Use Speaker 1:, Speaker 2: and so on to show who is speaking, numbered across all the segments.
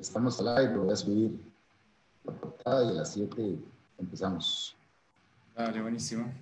Speaker 1: estamos al aire, voy a subir la portada y a las 7 empezamos.
Speaker 2: Dale, buenísimo.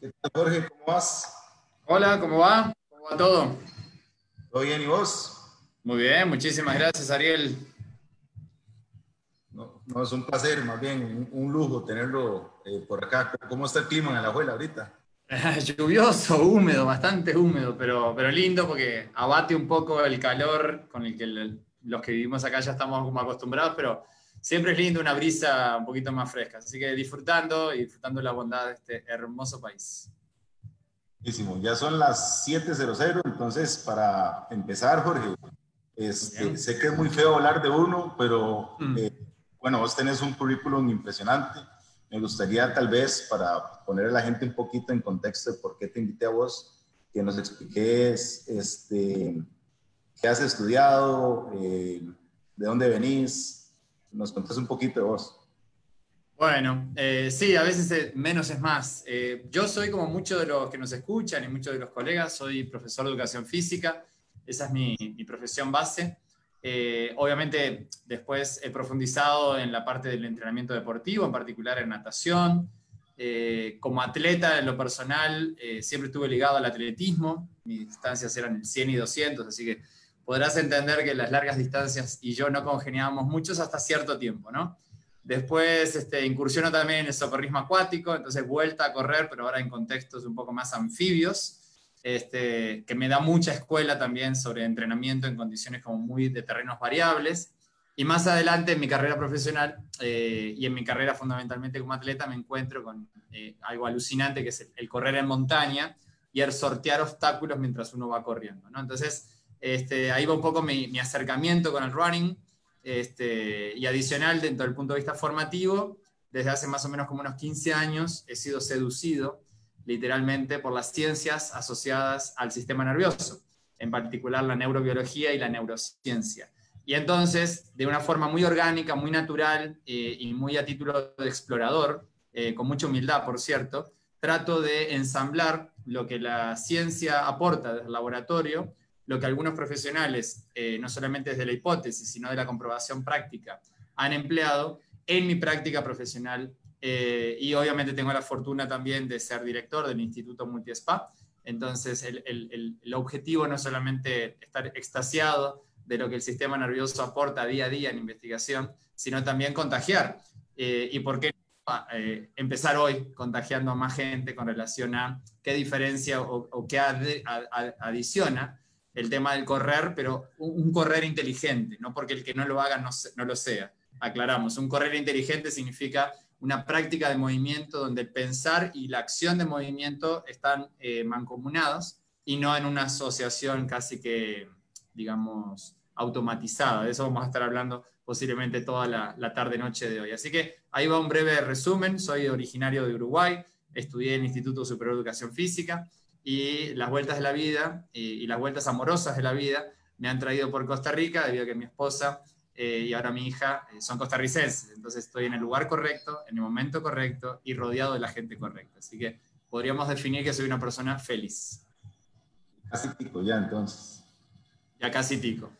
Speaker 1: ¿Qué tal, Jorge? ¿Cómo vas?
Speaker 2: Hola, ¿cómo va? ¿Cómo va todo?
Speaker 1: ¿Todo bien y vos?
Speaker 2: Muy bien, muchísimas gracias, Ariel.
Speaker 1: No, no es un placer, más bien un, un lujo tenerlo eh, por acá. ¿Cómo está el clima en la abuela ahorita?
Speaker 2: Lluvioso, húmedo, bastante húmedo, pero, pero lindo porque abate un poco el calor con el que los que vivimos acá ya estamos como acostumbrados, pero siempre es lindo una brisa un poquito más fresca. Así que disfrutando y disfrutando la bondad de este hermoso país.
Speaker 1: Buenísimo, ya son las 7.00, entonces para empezar, Jorge, este, sé que es muy feo hablar de uno, pero
Speaker 2: Mm.
Speaker 1: eh, bueno, vos tenés un currículum impresionante. Me gustaría tal vez para poner a la gente un poquito en contexto de por qué te invité a vos, que nos expliques este, qué has estudiado, eh, de dónde venís, nos contés un poquito de vos.
Speaker 2: Bueno, eh, sí, a veces eh, menos es más. Eh, yo soy como muchos de los que nos escuchan y muchos de los colegas, soy profesor de educación física, esa es mi, profesión base. Obviamente después he profundizado en la parte del entrenamiento deportivo, en particular en natación. Como atleta en lo personal, siempre estuve ligado al atletismo, mis distancias eran el 100 y 200, así que podrás entender que las largas distancias y yo no congeniábamos muchos hasta cierto tiempo, ¿no? Después este, incursionó también en el socorrismo acuático, entonces vuelta a correr, pero ahora en contextos un poco más anfibios, este, que me da mucha escuela también sobre entrenamiento en condiciones como muy de terrenos variables. Y más adelante en mi carrera profesional eh, y en mi carrera fundamentalmente como atleta me encuentro con eh, algo alucinante que es el, el correr en montaña y el sortear obstáculos mientras uno va corriendo. ¿no? Entonces este, ahí va un poco mi, mi acercamiento con el running este, y adicional, dentro del punto de vista formativo, desde hace más o menos como unos 15 años he sido seducido literalmente por las ciencias asociadas al sistema nervioso, en particular la neurobiología y la neurociencia. Y entonces, de una forma muy orgánica, muy natural eh, y muy a título de explorador, eh, con mucha humildad, por cierto, trato de ensamblar lo que la ciencia aporta desde el laboratorio lo que algunos profesionales, eh, no solamente desde la hipótesis, sino de la comprobación práctica, han empleado en mi práctica profesional. Eh, y obviamente tengo la fortuna también de ser director del Instituto Multiespa. Entonces, el, el, el, objetivo no es solamente estar extasiado de lo que el sistema nervioso aporta día a día en investigación, sino también contagiar. Eh, ¿Y por qué eh, empezar hoy contagiando a más gente con relación a qué diferencia o, qué adiciona el tema del correr, pero un, correr inteligente, no porque el que no lo haga no, no lo sea. Aclaramos, un correr inteligente significa una práctica de movimiento donde el pensar y la acción de movimiento están eh, mancomunados y no en una asociación casi que, digamos, automatizada. De eso vamos a estar hablando posiblemente toda la, la tarde-noche de hoy. Así que ahí va un breve resumen. Soy originario de Uruguay, estudié en el Instituto Superior de Educación Física y las vueltas de la vida y, las vueltas amorosas de la vida me han traído por Costa Rica debido a que mi esposa eh, y ahora mi hija eh, son costarricenses. Entonces estoy en el lugar correcto, en el momento correcto y rodeado de la gente correcta. Así que podríamos definir que soy una persona feliz.
Speaker 1: Casi tico ya entonces.
Speaker 2: Ya casi tico.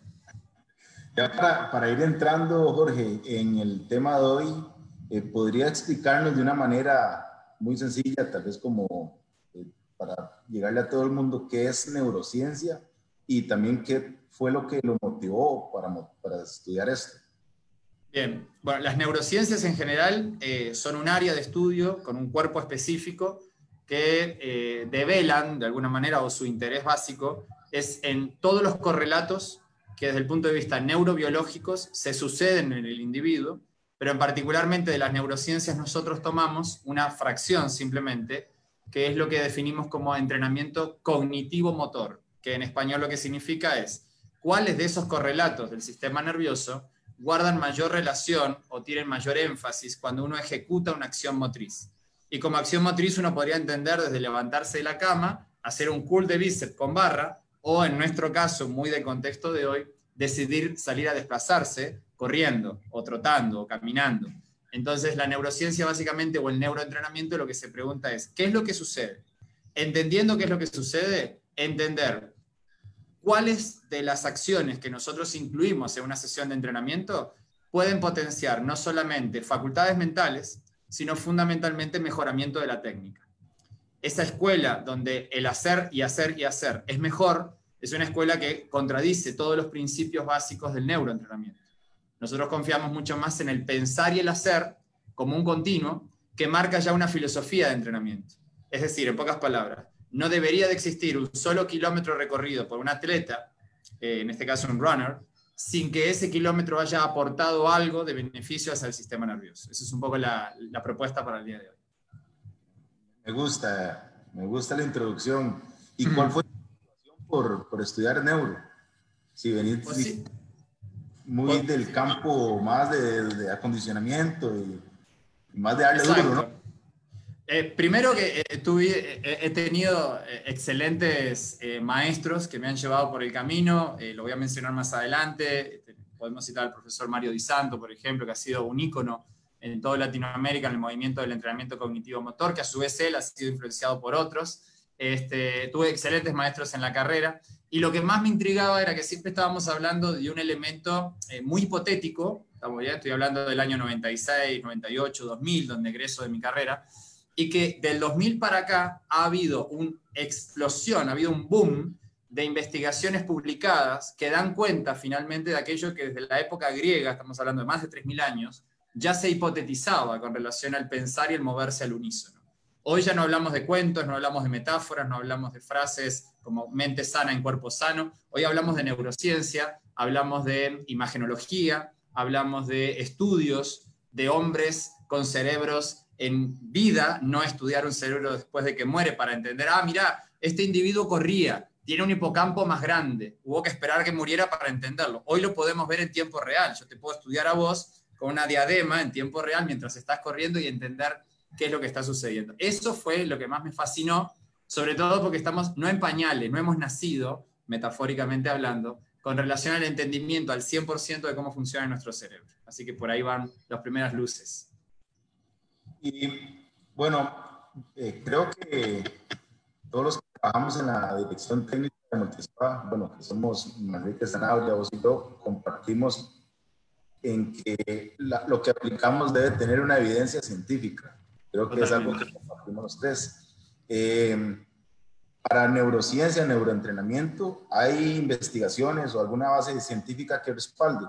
Speaker 1: Ya para, para, ir entrando, Jorge, en el tema de hoy, eh, ¿podría explicarnos de una manera muy sencilla, tal vez como eh, para llegarle a todo el mundo, qué es neurociencia y también qué fue lo que lo motivó para, para estudiar esto?
Speaker 2: Bien, bueno, las neurociencias en general eh, son un área de estudio con un cuerpo específico que develan de alguna manera o su interés básico es en todos los correlatos que desde el punto de vista neurobiológicos se suceden en el individuo, pero en particularmente de las neurociencias nosotros tomamos una fracción simplemente, que es lo que definimos como entrenamiento cognitivo-motor, que en español lo que significa es cuáles de esos correlatos del sistema nervioso guardan mayor relación o tienen mayor énfasis cuando uno ejecuta una acción motriz. Y como acción motriz uno podría entender desde levantarse de la cama, hacer un curl de bíceps con barra, o en nuestro caso, muy de contexto de hoy, decidir salir a desplazarse corriendo o trotando o caminando. Entonces, la neurociencia básicamente o el neuroentrenamiento lo que se pregunta es, ¿qué es lo que sucede? Entendiendo qué es lo que sucede, entender cuáles de las acciones que nosotros incluimos en una sesión de entrenamiento pueden potenciar no solamente facultades mentales, sino fundamentalmente mejoramiento de la técnica esa escuela donde el hacer y hacer y hacer es mejor, es una escuela que contradice todos los principios básicos del neuroentrenamiento. Nosotros confiamos mucho más en el pensar y el hacer como un continuo que marca ya una filosofía de entrenamiento. Es decir, en pocas palabras, no debería de existir un solo kilómetro recorrido por un atleta, eh, en este caso un runner, sin que ese kilómetro haya aportado algo de beneficio hacia el sistema nervioso. Esa es un poco la propuesta para el día de hoy.
Speaker 1: Me gusta, me gusta la introducción. ¿Y cuál fue tu motivación por, por, estudiar neuro? Si venís pues muy del campo más de, acondicionamiento y, más de darle duro, ¿no?
Speaker 2: Eh, primero que eh, tuve, eh, he tenido excelentes maestros que me han llevado por el camino, lo voy a mencionar más adelante, podemos citar al profesor Mario Di Santo, por ejemplo, que ha sido un ícono en toda Latinoamérica en el movimiento del entrenamiento cognitivo-motor, que a su vez él ha sido influenciado por otros. Este, tuve excelentes maestros en la carrera y lo que más me intrigaba era que siempre estábamos hablando de un elemento eh, muy hipotético, estamos estoy hablando del año 96, 98, 2000, donde egreso de mi carrera, y que del 2000 para acá ha habido una explosión, ha habido un boom de investigaciones publicadas que dan cuenta finalmente de aquello que desde la época griega, estamos hablando de más de 3.000 años, ya se hipotetizaba con relación al pensar y el moverse al unísono. Hoy ya no hablamos de cuentos, no hablamos de metáforas, no hablamos de frases como mente sana en cuerpo sano, hoy hablamos de neurociencia, hablamos de imagenología, hablamos de estudios de hombres con cerebros en vida, no estudiar un cerebro después de que muere para entender, ah, mira, este individuo corría, tiene un hipocampo más grande, hubo que esperar que muriera para entenderlo. Hoy lo podemos ver en tiempo real, yo te puedo estudiar a vos con una diadema en tiempo real mientras estás corriendo y entender qué es lo que está sucediendo. Eso fue lo que más me fascinó, sobre todo porque estamos no en pañales, no hemos nacido, metafóricamente hablando, con relación al entendimiento al 100% de cómo funciona nuestro cerebro. Así que por ahí van las primeras luces.
Speaker 1: Y bueno, eh, creo que todos los que trabajamos en la dirección técnica de Multispa, bueno, que somos Manrique Zanabria, vos y yo, compartimos en que lo que aplicamos debe tener una evidencia científica. Creo que es algo que compartimos los tres. Eh, para neurociencia, neuroentrenamiento, ¿hay investigaciones o alguna base científica que respalde?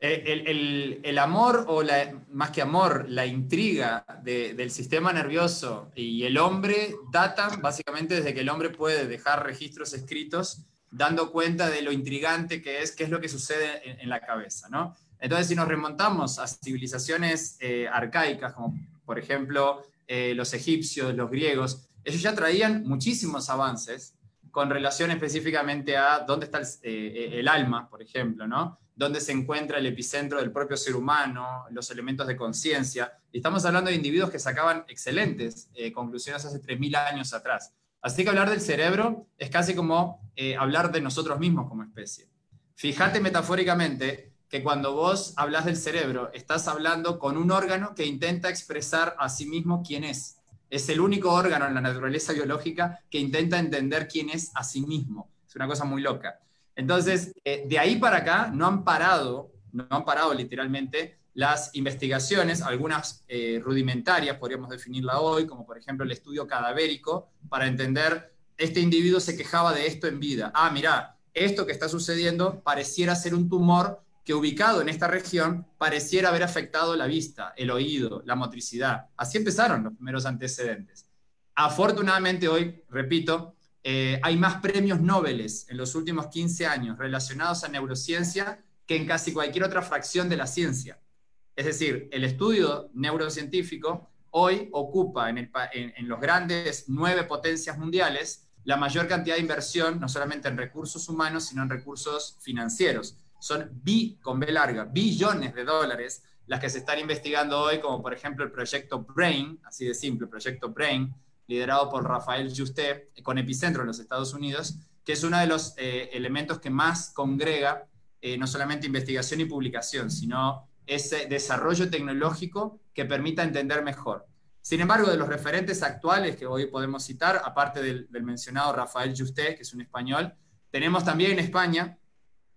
Speaker 2: Eh, el, amor, o la, más que amor, la intriga del sistema nervioso y el hombre datan básicamente desde que el hombre puede dejar registros escritos dando cuenta de lo intrigante que es, qué es lo que sucede en, la cabeza. ¿no? Entonces, si nos remontamos a civilizaciones eh, arcaicas, como por ejemplo eh, los egipcios, los griegos, ellos ya traían muchísimos avances con relación específicamente a dónde está el, el alma, por ejemplo, ¿no? dónde se encuentra el epicentro del propio ser humano, los elementos de conciencia. Y estamos hablando de individuos que sacaban excelentes eh, conclusiones hace 3.000 años atrás. Así que hablar del cerebro es casi como eh, hablar de nosotros mismos como especie. Fíjate metafóricamente que cuando vos hablas del cerebro, estás hablando con un órgano que intenta expresar a sí mismo quién es. Es el único órgano en la naturaleza biológica que intenta entender quién es a sí mismo. Es una cosa muy loca. Entonces, eh, de ahí para acá no han parado, no han parado literalmente las investigaciones, algunas eh, rudimentarias, podríamos definirla hoy, como por ejemplo el estudio cadavérico, para entender, este individuo se quejaba de esto en vida. Ah, mira, esto que está sucediendo pareciera ser un tumor que ubicado en esta región pareciera haber afectado la vista, el oído, la motricidad. Así empezaron los primeros antecedentes. Afortunadamente hoy, repito, eh, hay más premios Nobel en los últimos 15 años relacionados a neurociencia que en casi cualquier otra fracción de la ciencia. Es decir, el estudio neurocientífico hoy ocupa en, los grandes nueve potencias mundiales la mayor cantidad de inversión, no solamente en recursos humanos, sino en recursos financieros. Son bi, con B larga, billones de dólares las que se están investigando hoy, como por ejemplo el proyecto BRAIN, así de simple, proyecto BRAIN, liderado por Rafael Juste, con epicentro en los Estados Unidos, que es uno de los eh, elementos que más congrega eh, no solamente investigación y publicación, sino ese desarrollo tecnológico que permita entender mejor. Sin embargo, de los referentes actuales que hoy podemos citar, aparte del, del mencionado Rafael Juste, que es un español, tenemos también en España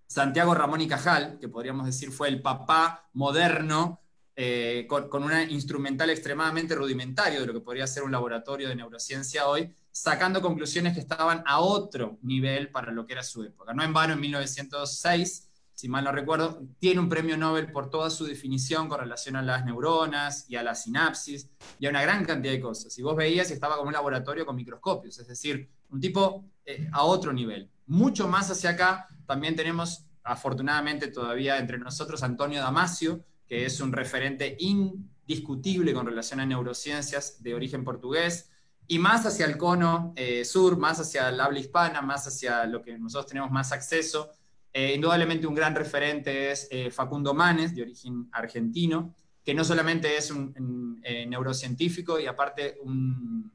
Speaker 2: Santiago Ramón y Cajal, que podríamos decir fue el papá moderno eh, con, con un instrumental extremadamente rudimentario de lo que podría ser un laboratorio de neurociencia hoy, sacando conclusiones que estaban a otro nivel para lo que era su época. No en vano, en 1906, si mal no recuerdo, tiene un premio Nobel por toda su definición con relación a las neuronas y a la sinapsis y a una gran cantidad de cosas. Y vos veías, estaba como un laboratorio con microscopios, es decir, un tipo eh, a otro nivel. Mucho más hacia acá, también tenemos, afortunadamente todavía entre nosotros, Antonio Damasio, que es un referente indiscutible con relación a neurociencias de origen portugués, y más hacia el cono eh, sur, más hacia el habla hispana, más hacia lo que nosotros tenemos más acceso. Eh, indudablemente un gran referente es eh, Facundo Manes, de origen argentino, que no solamente es un, neurocientífico y aparte un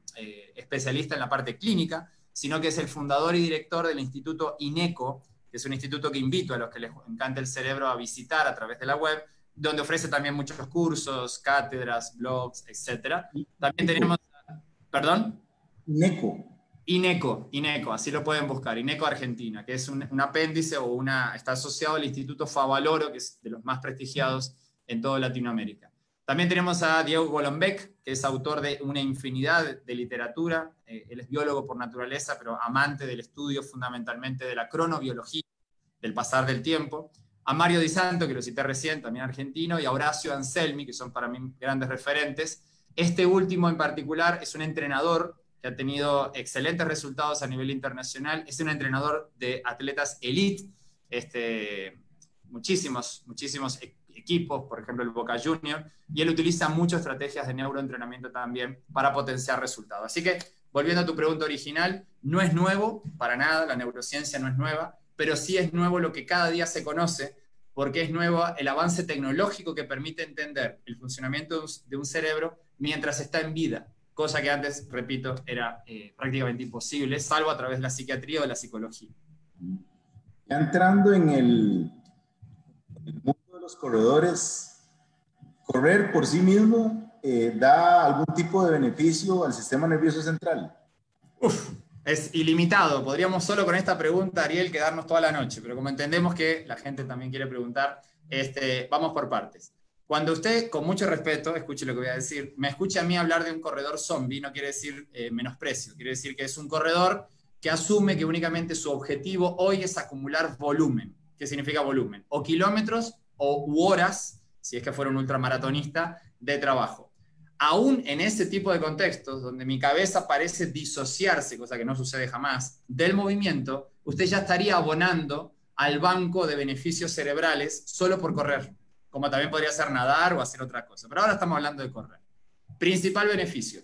Speaker 2: especialista en la parte clínica, sino que es el fundador y director del Instituto INECO, que es un instituto que invito a los que les encanta el cerebro a visitar a través de la web, donde ofrece también muchos cursos, cátedras, blogs, etc. También tenemos, perdón.
Speaker 1: INECO.
Speaker 2: INECO, INECO, así lo pueden buscar, INECO Argentina, que es un, apéndice o una, está asociado al Instituto Favaloro, que es de los más prestigiados en toda Latinoamérica. También tenemos a Diego Golombek, que es autor de una infinidad de literatura. Eh, él es biólogo por naturaleza, pero amante del estudio fundamentalmente de la cronobiología, del pasar del tiempo a Mario Di Santo, que lo cité recién, también argentino, y a Horacio Anselmi, que son para mí grandes referentes. Este último en particular es un entrenador que ha tenido excelentes resultados a nivel internacional, es un entrenador de atletas elite, este, muchísimos, muchísimos equipos, por ejemplo el Boca Junior, y él utiliza muchas estrategias de neuroentrenamiento también para potenciar resultados. Así que, volviendo a tu pregunta original, no es nuevo, para nada, la neurociencia no es nueva, pero sí es nuevo lo que cada día se conoce, porque es nuevo el avance tecnológico que permite entender el funcionamiento de un cerebro mientras está en vida, cosa que antes, repito, era eh, prácticamente imposible, salvo a través de la psiquiatría o la psicología.
Speaker 1: Entrando en el, los corredores, correr por sí mismo eh, da algún tipo de beneficio al sistema nervioso central.
Speaker 2: Uf, es ilimitado. Podríamos solo con esta pregunta, Ariel, quedarnos toda la noche, pero como entendemos que la gente también quiere preguntar, este, vamos por partes. Cuando usted, con mucho respeto, escuche lo que voy a decir, me escucha a mí hablar de un corredor zombie, no quiere decir eh, menosprecio, quiere decir que es un corredor que asume que únicamente su objetivo hoy es acumular volumen. ¿Qué significa volumen? O kilómetros o horas, si es que fuera un ultramaratonista, de trabajo. Aún en ese tipo de contextos, donde mi cabeza parece disociarse, cosa que no sucede jamás, del movimiento, usted ya estaría abonando al banco de beneficios cerebrales solo por correr como también podría ser nadar o hacer otra cosa. Pero ahora estamos hablando de correr. Principal beneficio.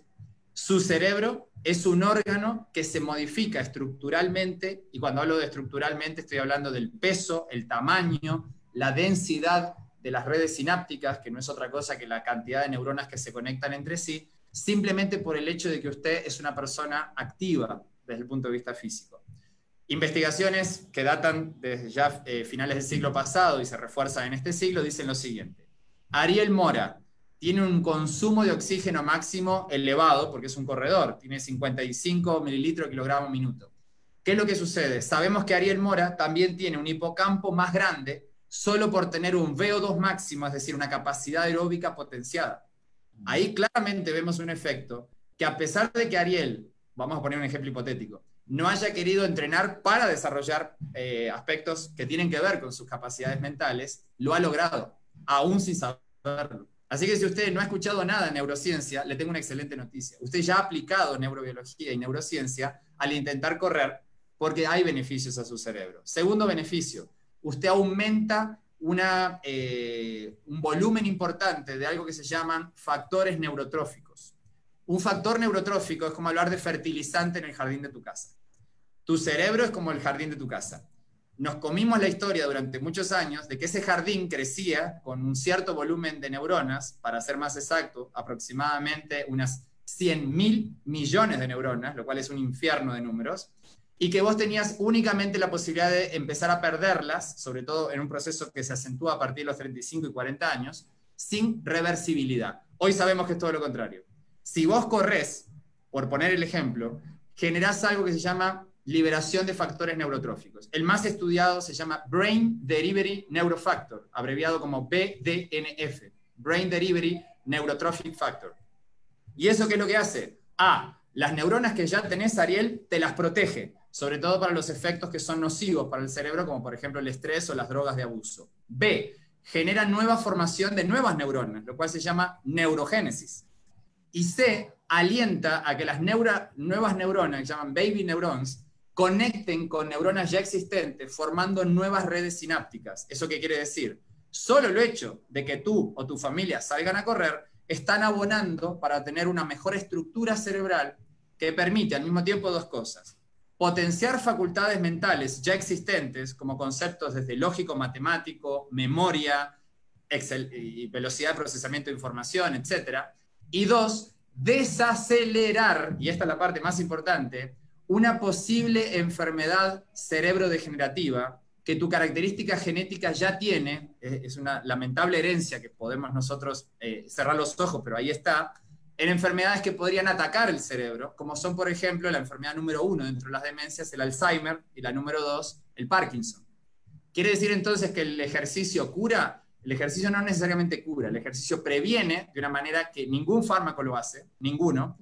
Speaker 2: Su cerebro es un órgano que se modifica estructuralmente, y cuando hablo de estructuralmente estoy hablando del peso, el tamaño, la densidad de las redes sinápticas, que no es otra cosa que la cantidad de neuronas que se conectan entre sí, simplemente por el hecho de que usted es una persona activa desde el punto de vista físico. Investigaciones que datan desde ya eh, finales del siglo pasado y se refuerzan en este siglo dicen lo siguiente. Ariel Mora tiene un consumo de oxígeno máximo elevado porque es un corredor, tiene 55 mililitros kilogramo minuto. ¿Qué es lo que sucede? Sabemos que Ariel Mora también tiene un hipocampo más grande solo por tener un VO2 máximo, es decir, una capacidad aeróbica potenciada. Ahí claramente vemos un efecto que a pesar de que Ariel, vamos a poner un ejemplo hipotético, no haya querido entrenar para desarrollar eh, aspectos que tienen que ver con sus capacidades mentales, lo ha logrado, aún sin saberlo. Así que si usted no ha escuchado nada de neurociencia, le tengo una excelente noticia. Usted ya ha aplicado neurobiología y neurociencia al intentar correr porque hay beneficios a su cerebro. Segundo beneficio, usted aumenta eh, un volumen importante de algo que se llaman factores neurotróficos. Un factor neurotrófico es como hablar de fertilizante en el jardín de tu casa. Tu cerebro es como el jardín de tu casa. Nos comimos la historia durante muchos años de que ese jardín crecía con un cierto volumen de neuronas, para ser más exacto, aproximadamente unas 100 mil millones de neuronas, lo cual es un infierno de números, y que vos tenías únicamente la posibilidad de empezar a perderlas, sobre todo en un proceso que se acentúa a partir de los 35 y 40 años, sin reversibilidad. Hoy sabemos que es todo lo contrario. Si vos corres, por poner el ejemplo, generás algo que se llama liberación de factores neurotróficos. El más estudiado se llama Brain Delivery Neurofactor, abreviado como BDNF, Brain Delivery Neurotrophic Factor. ¿Y eso qué es lo que hace? A, las neuronas que ya tenés, Ariel, te las protege, sobre todo para los efectos que son nocivos para el cerebro, como por ejemplo el estrés o las drogas de abuso. B, genera nueva formación de nuevas neuronas, lo cual se llama neurogénesis. Y C, alienta a que las nuevas neuronas, que llaman baby neurons, conecten con neuronas ya existentes, formando nuevas redes sinápticas. ¿Eso qué quiere decir? Solo el hecho de que tú o tu familia salgan a correr están abonando para tener una mejor estructura cerebral que permite al mismo tiempo dos cosas. Potenciar facultades mentales ya existentes, como conceptos desde lógico, matemático, memoria, y velocidad de procesamiento de información, etc. Y dos, desacelerar, y esta es la parte más importante, una posible enfermedad cerebrodegenerativa que tu característica genética ya tiene, es una lamentable herencia que podemos nosotros eh, cerrar los ojos, pero ahí está, en enfermedades que podrían atacar el cerebro, como son, por ejemplo, la enfermedad número uno dentro de las demencias, el Alzheimer, y la número dos, el Parkinson. ¿Quiere decir entonces que el ejercicio cura? El ejercicio no necesariamente cura, el ejercicio previene de una manera que ningún fármaco lo hace, ninguno,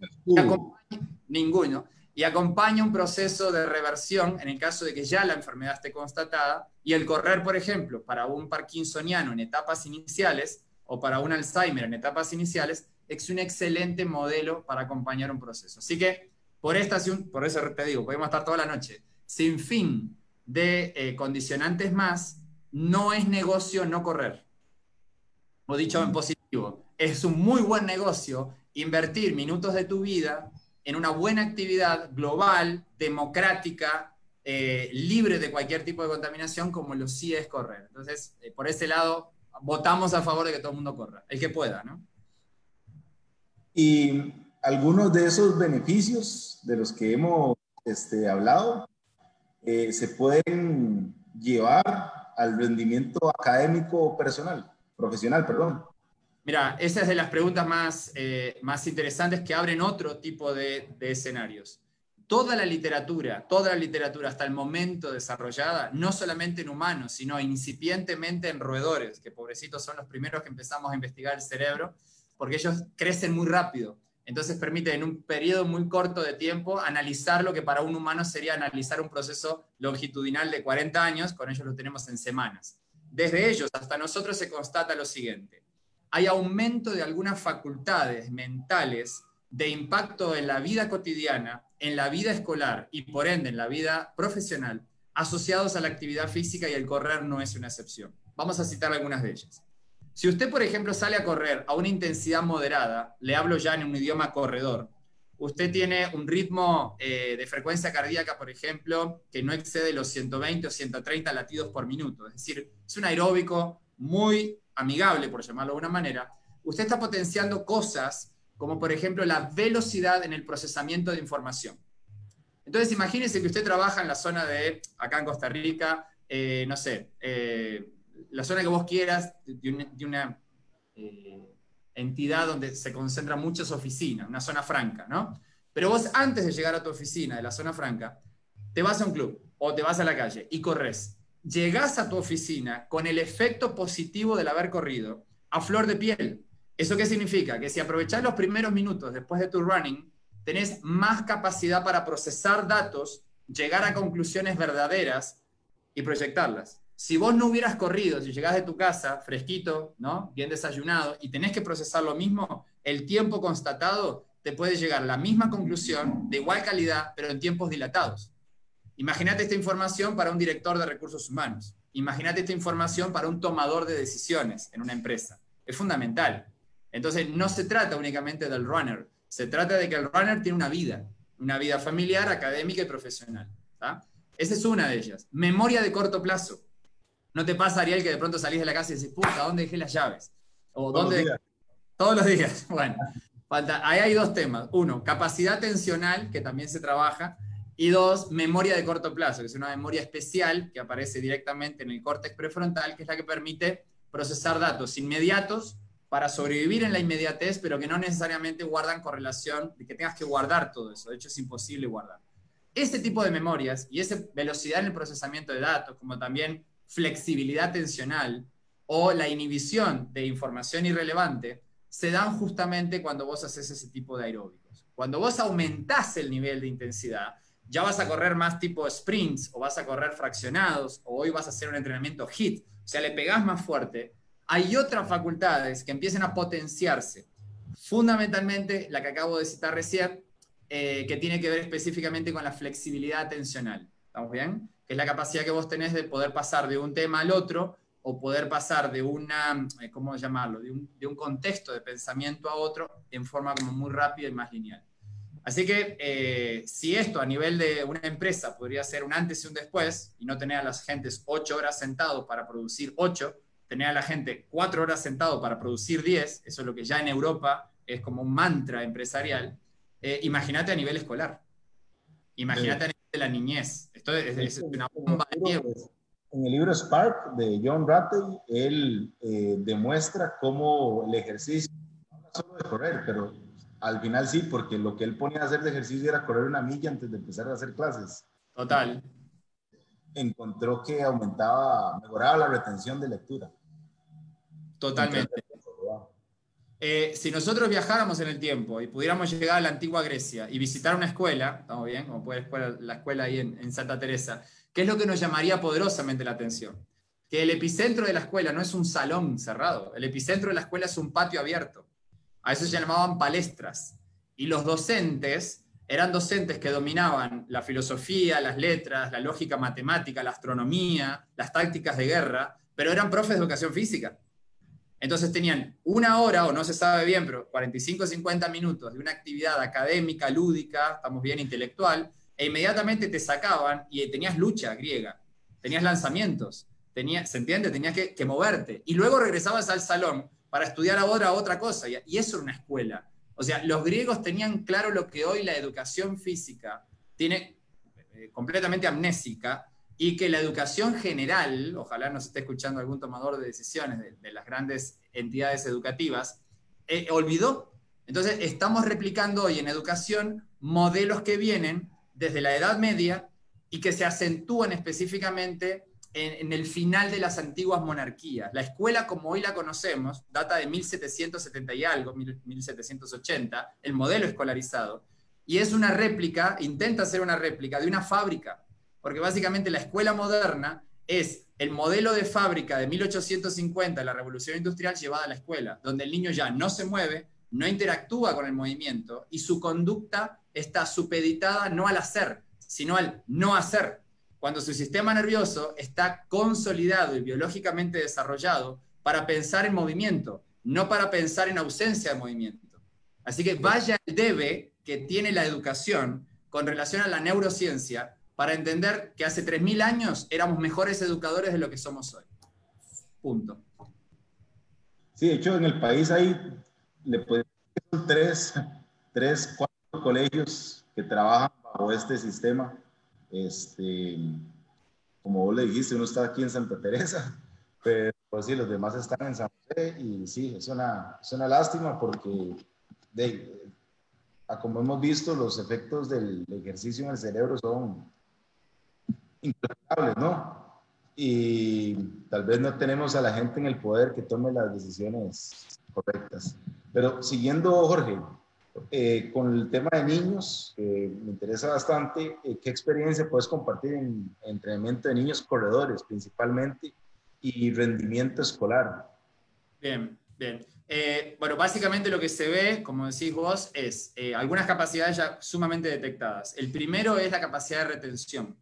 Speaker 2: ninguno, y acompaña un proceso de reversión en el caso de que ya la enfermedad esté constatada. Y el correr, por ejemplo, para un parkinsoniano en etapas iniciales o para un Alzheimer en etapas iniciales, es un excelente modelo para acompañar un proceso. Así que, por, esta, por eso te digo, podemos estar toda la noche, sin fin de eh, condicionantes más, no es negocio no correr. O dicho en positivo, es un muy buen negocio invertir minutos de tu vida en una buena actividad global, democrática, eh, libre de cualquier tipo de contaminación, como lo sí es correr. Entonces, eh, por ese lado, votamos a favor de que todo el mundo corra, el que pueda, ¿no?
Speaker 1: Y algunos de esos beneficios de los que hemos este, hablado eh, se pueden llevar al rendimiento académico personal, profesional, perdón.
Speaker 2: Mira, esa es de las preguntas más, eh, más interesantes que abren otro tipo de, escenarios. toda la literatura, toda la literatura hasta el momento desarrollada, no solamente en humanos, sino incipientemente en roedores, que pobrecitos son los primeros que empezamos a investigar el cerebro, porque ellos crecen muy rápido. Entonces permite en un periodo muy corto de tiempo analizar lo que para un humano sería analizar un proceso longitudinal de 40 años, con ellos lo tenemos en semanas. Desde ellos hasta nosotros se constata lo siguiente. Hay aumento de algunas facultades mentales de impacto en la vida cotidiana, en la vida escolar y por ende en la vida profesional, asociados a la actividad física y el correr no es una excepción. Vamos a citar algunas de ellas. Si usted, por ejemplo, sale a correr a una intensidad moderada, le hablo ya en un idioma corredor, usted tiene un ritmo eh, de frecuencia cardíaca, por ejemplo, que no excede los 120 o 130 latidos por minuto. Es decir, es un aeróbico muy amigable, por llamarlo de una manera. Usted está potenciando cosas como, por ejemplo, la velocidad en el procesamiento de información. Entonces, imagínese que usted trabaja en la zona de, acá en Costa Rica, eh, no sé, eh, la zona que vos quieras de una, eh, entidad donde se concentran muchas oficinas, una zona franca, ¿no? Pero vos antes de llegar a tu oficina de la zona franca, te vas a un club o te vas a la calle y corres. Llegás a tu oficina con el efecto positivo del haber corrido a flor de piel. ¿Eso qué significa? Que si aprovechás los primeros minutos después de tu running, tenés más capacidad para procesar datos, llegar a conclusiones verdaderas y proyectarlas si vos no hubieras corrido, si llegás de tu casa fresquito, ¿no? Bien desayunado, y tenés que procesar lo mismo, el tiempo constatado te puede llegar a la misma conclusión, de igual calidad, pero en tiempos dilatados. Imagínate esta información para un director de recursos humanos. Imagínate esta información para un tomador de decisiones en una empresa. Es fundamental. Entonces, no se trata únicamente del runner, se trata de que el runner tiene una vida, una vida familiar, académica y profesional. Esa es una de ellas. Memoria de corto plazo. ¿No te pasa, Ariel, que de pronto salís de la casa y dices, puta, ¿dónde dejé las llaves? O ¿dónde... Todos los días. Bueno, falta... ahí hay dos temas. Uno, capacidad tensional, que también se trabaja. Y dos, memoria de corto plazo, que es una memoria especial que aparece directamente en el córtex prefrontal, que es la que permite procesar datos inmediatos para sobrevivir en la inmediatez, pero que no necesariamente guardan correlación de que tengas que guardar todo eso. De hecho, es imposible guardar. Ese tipo de memorias y esa velocidad en el procesamiento de datos, como también flexibilidad tensional o la inhibición de información irrelevante se dan justamente cuando vos haces ese tipo de aeróbicos. Cuando vos aumentás el nivel de intensidad, ya vas a correr más tipo sprints o vas a correr fraccionados o hoy vas a hacer un entrenamiento HIT, o sea, le pegás más fuerte, hay otras facultades que empiezan a potenciarse. Fundamentalmente, la que acabo de citar recién, eh, que tiene que ver específicamente con la flexibilidad tensional. ¿Estamos bien? Que es la capacidad que vos tenés de poder pasar de un tema al otro o poder pasar de una, eh, ¿cómo llamarlo?, de un, contexto de pensamiento a otro en forma como muy rápida y más lineal. Así que eh, si esto a nivel de una empresa podría ser un antes y un después, y no tener a las gentes ocho horas sentados para producir ocho, tener a la gente cuatro horas sentados para producir diez, eso es lo que ya en Europa es como un mantra empresarial, eh, imagínate a nivel escolar. Imagínate a nivel de la niñez. Esto es, una bomba de tiempo.
Speaker 1: En el libro Spark de John Ratey, él eh, demuestra cómo el ejercicio, no solo de correr, pero al final sí, porque lo que él ponía a hacer de ejercicio era correr una milla antes de empezar a hacer clases.
Speaker 2: Total.
Speaker 1: Encontró que aumentaba, mejoraba la retención de lectura.
Speaker 2: Totalmente. Eh, si nosotros viajáramos en el tiempo y pudiéramos llegar a la antigua Grecia y visitar una escuela, estamos bien, como puede ser la escuela ahí en, Santa Teresa, ¿qué es lo que nos llamaría poderosamente la atención? Que el epicentro de la escuela no es un salón cerrado, el epicentro de la escuela es un patio abierto. A eso se llamaban palestras. Y los docentes eran docentes que dominaban la filosofía, las letras, la lógica matemática, la astronomía, las tácticas de guerra, pero eran profes de educación física. Entonces tenían una hora, o no se sabe bien, pero 45 o 50 minutos de una actividad académica, lúdica, estamos bien, intelectual, e inmediatamente te sacaban y tenías lucha griega, tenías lanzamientos, tenías, ¿se entiende? Tenías que, moverte. Y luego regresabas al salón para estudiar ahora otra cosa, y, eso era una escuela. O sea, los griegos tenían claro lo que hoy la educación física tiene eh, completamente amnésica, y que la educación general, ojalá nos esté escuchando algún tomador de decisiones de, las grandes entidades educativas, eh, olvidó. Entonces, estamos replicando hoy en educación modelos que vienen desde la Edad Media y que se acentúan específicamente en, el final de las antiguas monarquías. La escuela como hoy la conocemos data de 1770 y algo, 1780, el modelo escolarizado, y es una réplica, intenta ser una réplica de una fábrica, porque básicamente la escuela moderna es el modelo de fábrica de 1850, la revolución industrial, llevada a la escuela, donde el niño ya no se mueve, no interactúa con el movimiento y su conducta está supeditada no al hacer, sino al no hacer. Cuando su sistema nervioso está consolidado y biológicamente desarrollado para pensar en movimiento, no para pensar en ausencia de movimiento. Así que vaya el debe que tiene la educación con relación a la neurociencia para entender que hace 3.000 años éramos mejores educadores de lo que somos hoy. Punto.
Speaker 1: Sí, de hecho en el país hay le tres, tres, cuatro colegios que trabajan bajo este sistema. Este, como vos le dijiste, uno está aquí en Santa Teresa, pero sí, los demás están en San José y sí, es una, es una lástima porque de, como hemos visto, los efectos del ejercicio en el cerebro son implacables, ¿no? Y tal vez no tenemos a la gente en el poder que tome las decisiones correctas. Pero siguiendo, Jorge, eh, con el tema de niños, me interesa bastante, eh, ¿qué experiencia puedes compartir en entrenamiento de niños corredores principalmente y rendimiento escolar?
Speaker 2: Bien, bien. Eh, bueno, básicamente lo que se ve, como decís vos, es algunas capacidades ya sumamente detectadas. El primero es la capacidad de retención.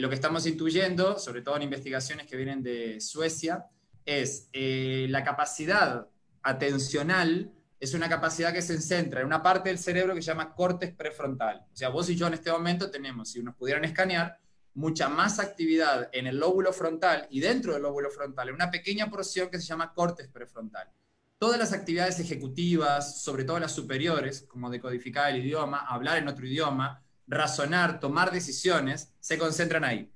Speaker 2: Lo que estamos intuyendo, sobre todo en investigaciones que vienen de Suecia, es la capacidad atencional es una capacidad que se centra en una parte del cerebro que se llama córtex prefrontal. O sea, vos y yo en este momento tenemos, si nos pudieran escanear, mucha más actividad en el lóbulo frontal y dentro del lóbulo frontal, en una pequeña porción que se llama córtex prefrontal. Todas las actividades ejecutivas, sobre todo las superiores, como decodificar el idioma, hablar en otro idioma, razonar, tomar decisiones, se concentran ahí.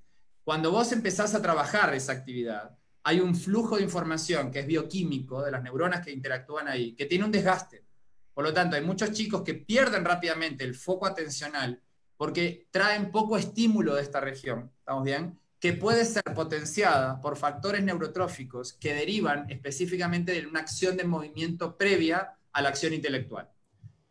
Speaker 2: Cuando vos empezás a trabajar esa actividad, hay un flujo de información que es bioquímico de las neuronas que interactúan ahí, que tiene un desgaste. Por lo tanto, hay muchos chicos que pierden rápidamente el foco atencional porque traen poco estímulo de esta región, ¿estamos bien? Que puede ser potenciada por factores neurotróficos que derivan específicamente de una acción de movimiento previa a la acción intelectual.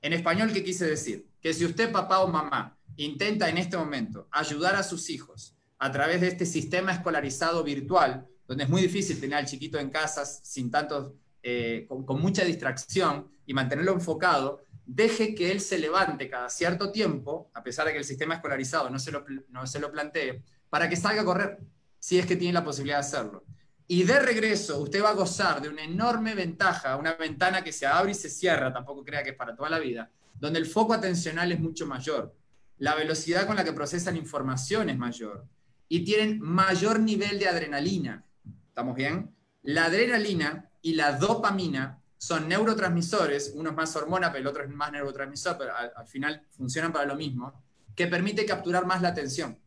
Speaker 2: En español, ¿qué quise decir? Que si usted, papá o mamá, intenta en este momento ayudar a sus hijos a través de este sistema escolarizado virtual, donde es muy difícil tener al chiquito en casas sin tantos, eh, con, mucha distracción y mantenerlo enfocado, deje que él se levante cada cierto tiempo, a pesar de que el sistema escolarizado no se lo, no se lo plantee, para que salga a correr, si es que tiene la posibilidad de hacerlo. Y de regreso, usted va a gozar de una enorme ventaja, una ventana que se abre y se cierra, tampoco crea que es para toda la vida, donde el foco atencional es mucho mayor, la velocidad con la que procesan información es mayor y tienen mayor nivel de adrenalina. ¿Estamos bien? La adrenalina y la dopamina son neurotransmisores, uno es más hormona, pero el otro es más neurotransmisor, pero al, final funcionan para lo mismo, que permite capturar más la atención.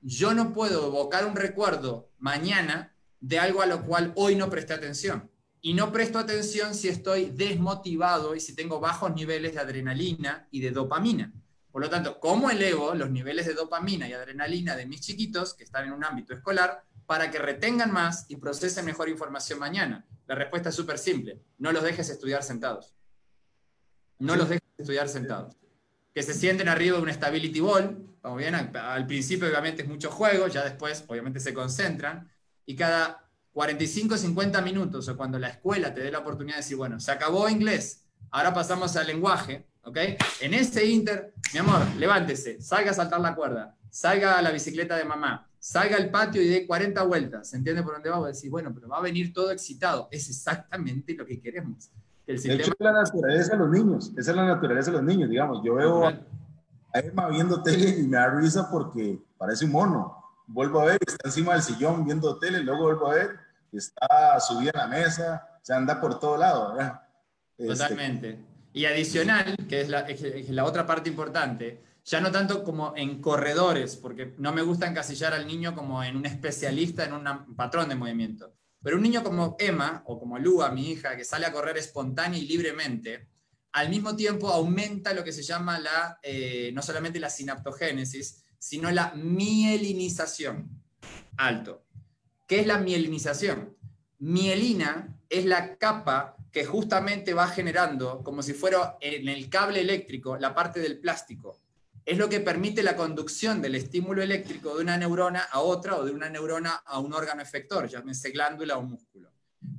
Speaker 2: Yo no puedo evocar un recuerdo mañana de algo a lo cual hoy no presté atención. Y no presto atención si estoy desmotivado y si tengo bajos niveles de adrenalina y de dopamina. Por lo tanto, ¿cómo elevo los niveles de dopamina y adrenalina de mis chiquitos que están en un ámbito escolar para que retengan más y procesen mejor información mañana? La respuesta es súper simple. No los dejes estudiar sentados. No los dejes estudiar sentados. Que se sienten arriba de un stability ball. Vamos bien, al principio obviamente es mucho juego, ya después obviamente se concentran. Y cada 45 50 minutos o cuando la escuela te dé la oportunidad de decir, bueno, se acabó inglés, ahora pasamos al lenguaje, ¿ok? En ese inter, mi amor, levántese, salga a saltar la cuerda, salga a la bicicleta de mamá, salga al patio y dé 40 vueltas, ¿se entiende por dónde va? a decir, bueno, pero va a venir todo excitado. Es exactamente lo que queremos.
Speaker 1: El sistema... es la naturaleza de los niños, esa es la naturaleza de los niños, digamos. Yo veo a Emma viendo tele y me da risa porque parece un mono. Vuelvo a ver, está encima del sillón viendo tele, luego vuelvo a ver, está subida a la mesa, se anda por todo lado, ¿verdad?
Speaker 2: Este, Totalmente. Y adicional, que es la, otra parte importante, ya no tanto como en corredores, porque no me gusta encasillar al niño como en un especialista en un patrón de movimiento. Pero un niño como Emma o como Lua, mi hija, que sale a correr espontánea y libremente, al mismo tiempo aumenta lo que se llama la, eh, no solamente la sinaptogénesis, sino la mielinización. Alto. ¿Qué es la mielinización? Mielina es la capa que justamente va generando, como si fuera en el cable eléctrico, la parte del plástico. Es lo que permite la conducción del estímulo eléctrico de una neurona a otra o de una neurona a un órgano efector, llámese glándula o músculo.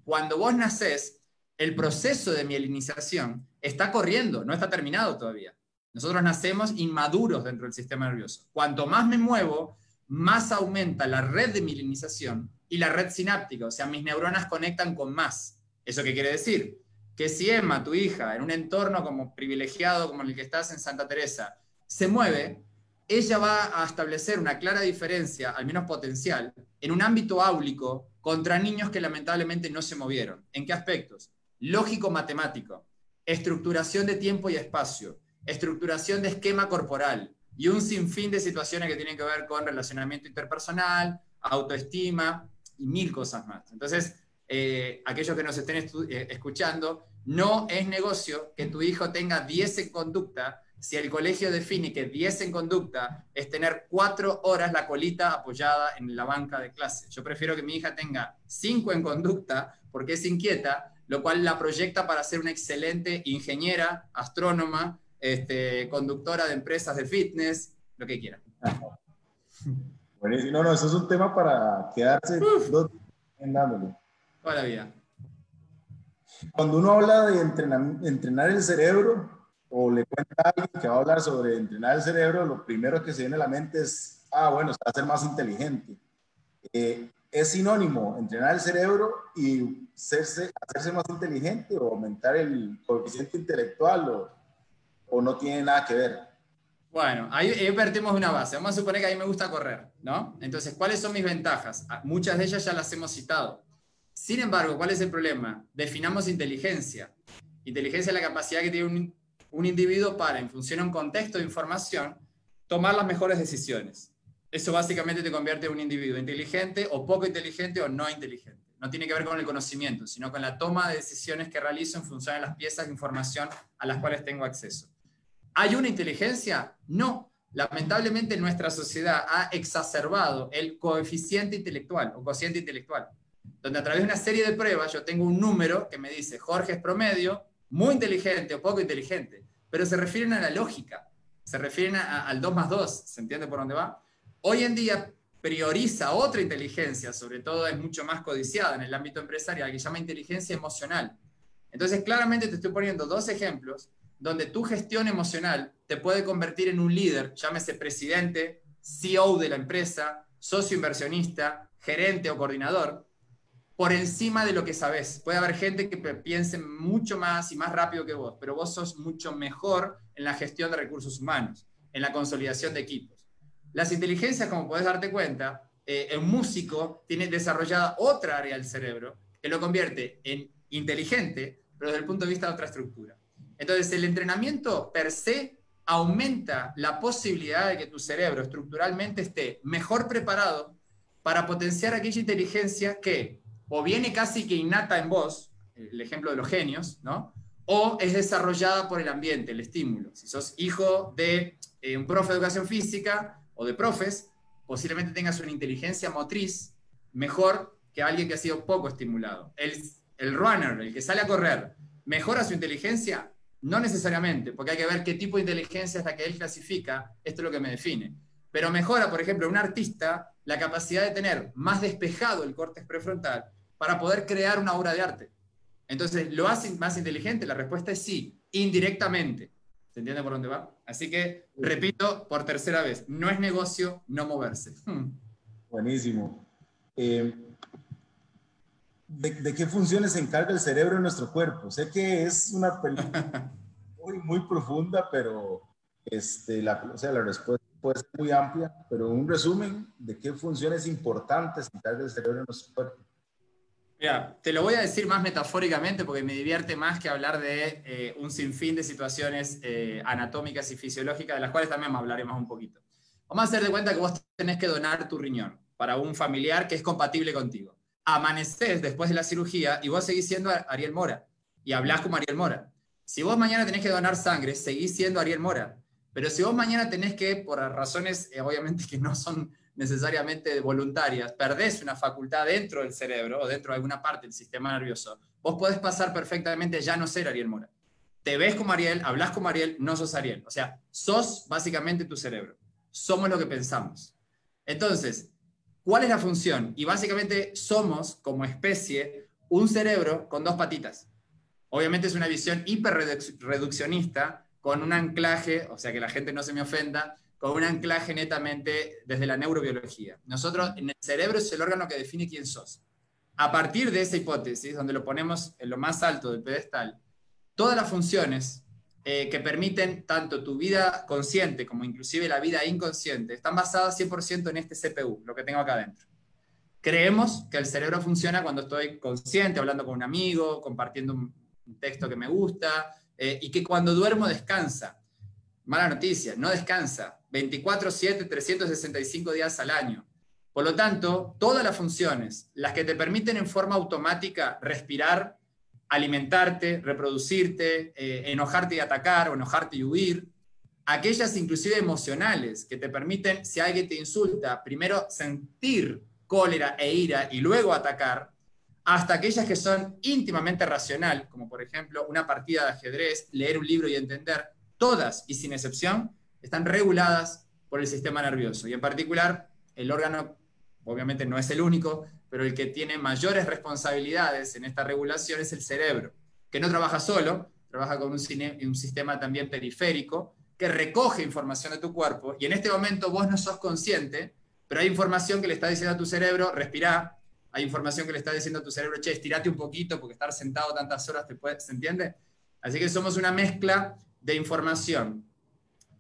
Speaker 2: Cuando vos nacés, el proceso de mielinización está corriendo, no está terminado todavía. Nosotros nacemos inmaduros dentro del sistema nervioso. Cuanto más me muevo, más aumenta la red de mielinización y la red sináptica, o sea, mis neuronas conectan con más. ¿Eso qué quiere decir? Que si Emma, tu hija, en un entorno como privilegiado como el que estás en Santa Teresa, se mueve, ella va a establecer una clara diferencia, al menos potencial, en un ámbito áulico contra niños que lamentablemente no se movieron. ¿En qué aspectos? Lógico-matemático, estructuración de tiempo y espacio, estructuración de esquema corporal y un sinfín de situaciones que tienen que ver con relacionamiento interpersonal, autoestima, y mil cosas más. Entonces, eh, aquellos que nos estén eh, escuchando, no es negocio que tu hijo tenga 10 en conducta si el colegio define que 10 en conducta es tener 4 horas la colita apoyada en la banca de clase. Yo prefiero que mi hija tenga 5 en conducta porque es inquieta, lo cual la proyecta para ser una excelente ingeniera, astrónoma, este, conductora de empresas de fitness, lo que quiera.
Speaker 1: No, no, eso es un tema para quedarse dos en dándole.
Speaker 2: Toda la vida.
Speaker 1: Cuando uno habla de entrenar, entrenar el cerebro, o le cuenta a alguien que va a hablar sobre entrenar el cerebro, lo primero que se viene a la mente es, ah, bueno, es para ser más inteligente. Eh, ¿Es sinónimo entrenar el cerebro y hacerse, hacerse más inteligente o aumentar el coeficiente intelectual o, o no tiene nada que ver?
Speaker 2: Bueno, ahí, partimos de una base. Vamos a suponer que a mí me gusta correr, ¿no? Entonces, ¿cuáles son mis ventajas? Ah, muchas de ellas ya las hemos citado. Sin embargo, ¿cuál es el problema? Definamos inteligencia. Inteligencia es la capacidad que tiene un, individuo para, en función de un contexto de información, tomar las mejores decisiones. Eso básicamente te convierte en un individuo inteligente o poco inteligente o no inteligente. No tiene que ver con el conocimiento, sino con la toma de decisiones que realizo en función de las piezas de información a las cuales tengo acceso. ¿Hay una inteligencia? No. Lamentablemente nuestra sociedad ha exacerbado el coeficiente intelectual o cociente intelectual, donde a través de una serie de pruebas yo tengo un número que me dice Jorge es promedio, muy inteligente o poco inteligente, pero se refieren a la lógica, se refieren al 2 más 2, ¿se entiende por dónde va? Hoy en día prioriza otra inteligencia, sobre todo es mucho más codiciada en el ámbito empresarial, que se llama inteligencia emocional. Entonces, claramente te estoy poniendo dos ejemplos donde tu gestión emocional te puede convertir en un líder, llámese presidente, CEO de la empresa, socio inversionista, gerente o coordinador, por encima de lo que sabes. Puede haber gente que piense mucho más y más rápido que vos, pero vos sos mucho mejor en la gestión de recursos humanos, en la consolidación de equipos. Las inteligencias, como puedes darte cuenta, eh, un músico tiene desarrollada otra área del cerebro que lo convierte en inteligente, pero desde el punto de vista de otra estructura. Entonces, el entrenamiento per se aumenta la posibilidad de que tu cerebro estructuralmente esté mejor preparado para potenciar aquella inteligencia que o viene casi que innata en vos, el ejemplo de los genios, ¿no? O es desarrollada por el ambiente, el estímulo. Si sos hijo de eh, un profe de educación física o de profes, posiblemente tengas una inteligencia motriz mejor que alguien que ha sido poco estimulado. El, el runner, el que sale a correr, mejora su inteligencia no necesariamente, porque hay que ver qué tipo de inteligencia es la que él clasifica, esto es lo que me define. Pero mejora, por ejemplo, un artista la capacidad de tener más despejado el córtex prefrontal para poder crear una obra de arte. Entonces, ¿lo hace más inteligente? La respuesta es sí, indirectamente. ¿Se entiende por dónde va? Así que, repito por tercera vez, no es negocio no moverse.
Speaker 1: Buenísimo. Eh, de, qué funciones se encarga el cerebro en nuestro cuerpo. Sé que es una película muy, muy profunda, pero este, la, o sea, la respuesta puede ser muy amplia, pero un resumen de qué funciones importantes se encarga el cerebro en nuestro cuerpo.
Speaker 2: Mira, te lo voy a decir más metafóricamente porque me divierte más que hablar de eh, un sinfín de situaciones eh, anatómicas y fisiológicas, de las cuales también hablaremos un poquito. Vamos a hacer de cuenta que vos tenés que donar tu riñón para un familiar que es compatible contigo amaneces después de la cirugía y vos seguís siendo Ariel Mora y hablás como Ariel Mora. Si vos mañana tenés que donar sangre, seguís siendo Ariel Mora. Pero si vos mañana tenés que, por razones eh, obviamente que no son necesariamente voluntarias, perdés una facultad dentro del cerebro o dentro de alguna parte del sistema nervioso, vos podés pasar perfectamente ya no ser Ariel Mora. Te ves como Ariel, hablas como Ariel, no sos Ariel. O sea, sos básicamente tu cerebro. Somos lo que pensamos. Entonces, ¿cuál es la función? Y básicamente somos, como especie, un cerebro con dos patitas. Obviamente es una visión hiperreduccionista con un anclaje, o sea que la gente no se me ofenda, con un anclaje netamente desde la neurobiología. Nosotros, en el cerebro es el órgano que define quién sos. A partir de esa hipótesis, donde lo ponemos en lo más alto del pedestal, todas las funciones eh, que permiten tanto tu vida consciente como inclusive la vida inconsciente están basadas 100% en este CPU, lo que tengo acá adentro. Creemos que el cerebro funciona cuando estoy consciente, hablando con un amigo, compartiendo un, texto que me gusta, eh, y que cuando duermo descansa. Mala noticia, no descansa. 24/7, 365 días al año. Por lo tanto, todas las funciones, las que te permiten en forma automática respirar, alimentarte, reproducirte, eh, enojarte y atacar o enojarte y huir, aquellas inclusive emocionales que te permiten, si alguien te insulta, primero sentir cólera e ira y luego atacar, hasta aquellas que son íntimamente racional, como por ejemplo una partida de ajedrez, leer un libro y entender, todas y sin excepción están reguladas por el sistema nervioso. Y en particular, el órgano, obviamente no es el único, pero el que tiene mayores responsabilidades en esta regulación es el cerebro, que no trabaja solo, trabaja con un, un sistema también periférico que recoge información de tu cuerpo y en este momento vos no sos consciente, pero hay información que le está diciendo a tu cerebro, respirá, hay información que le está diciendo a tu cerebro, che, estirate un poquito porque estar sentado tantas horas te puede, ¿se entiende? Así que somos una mezcla de información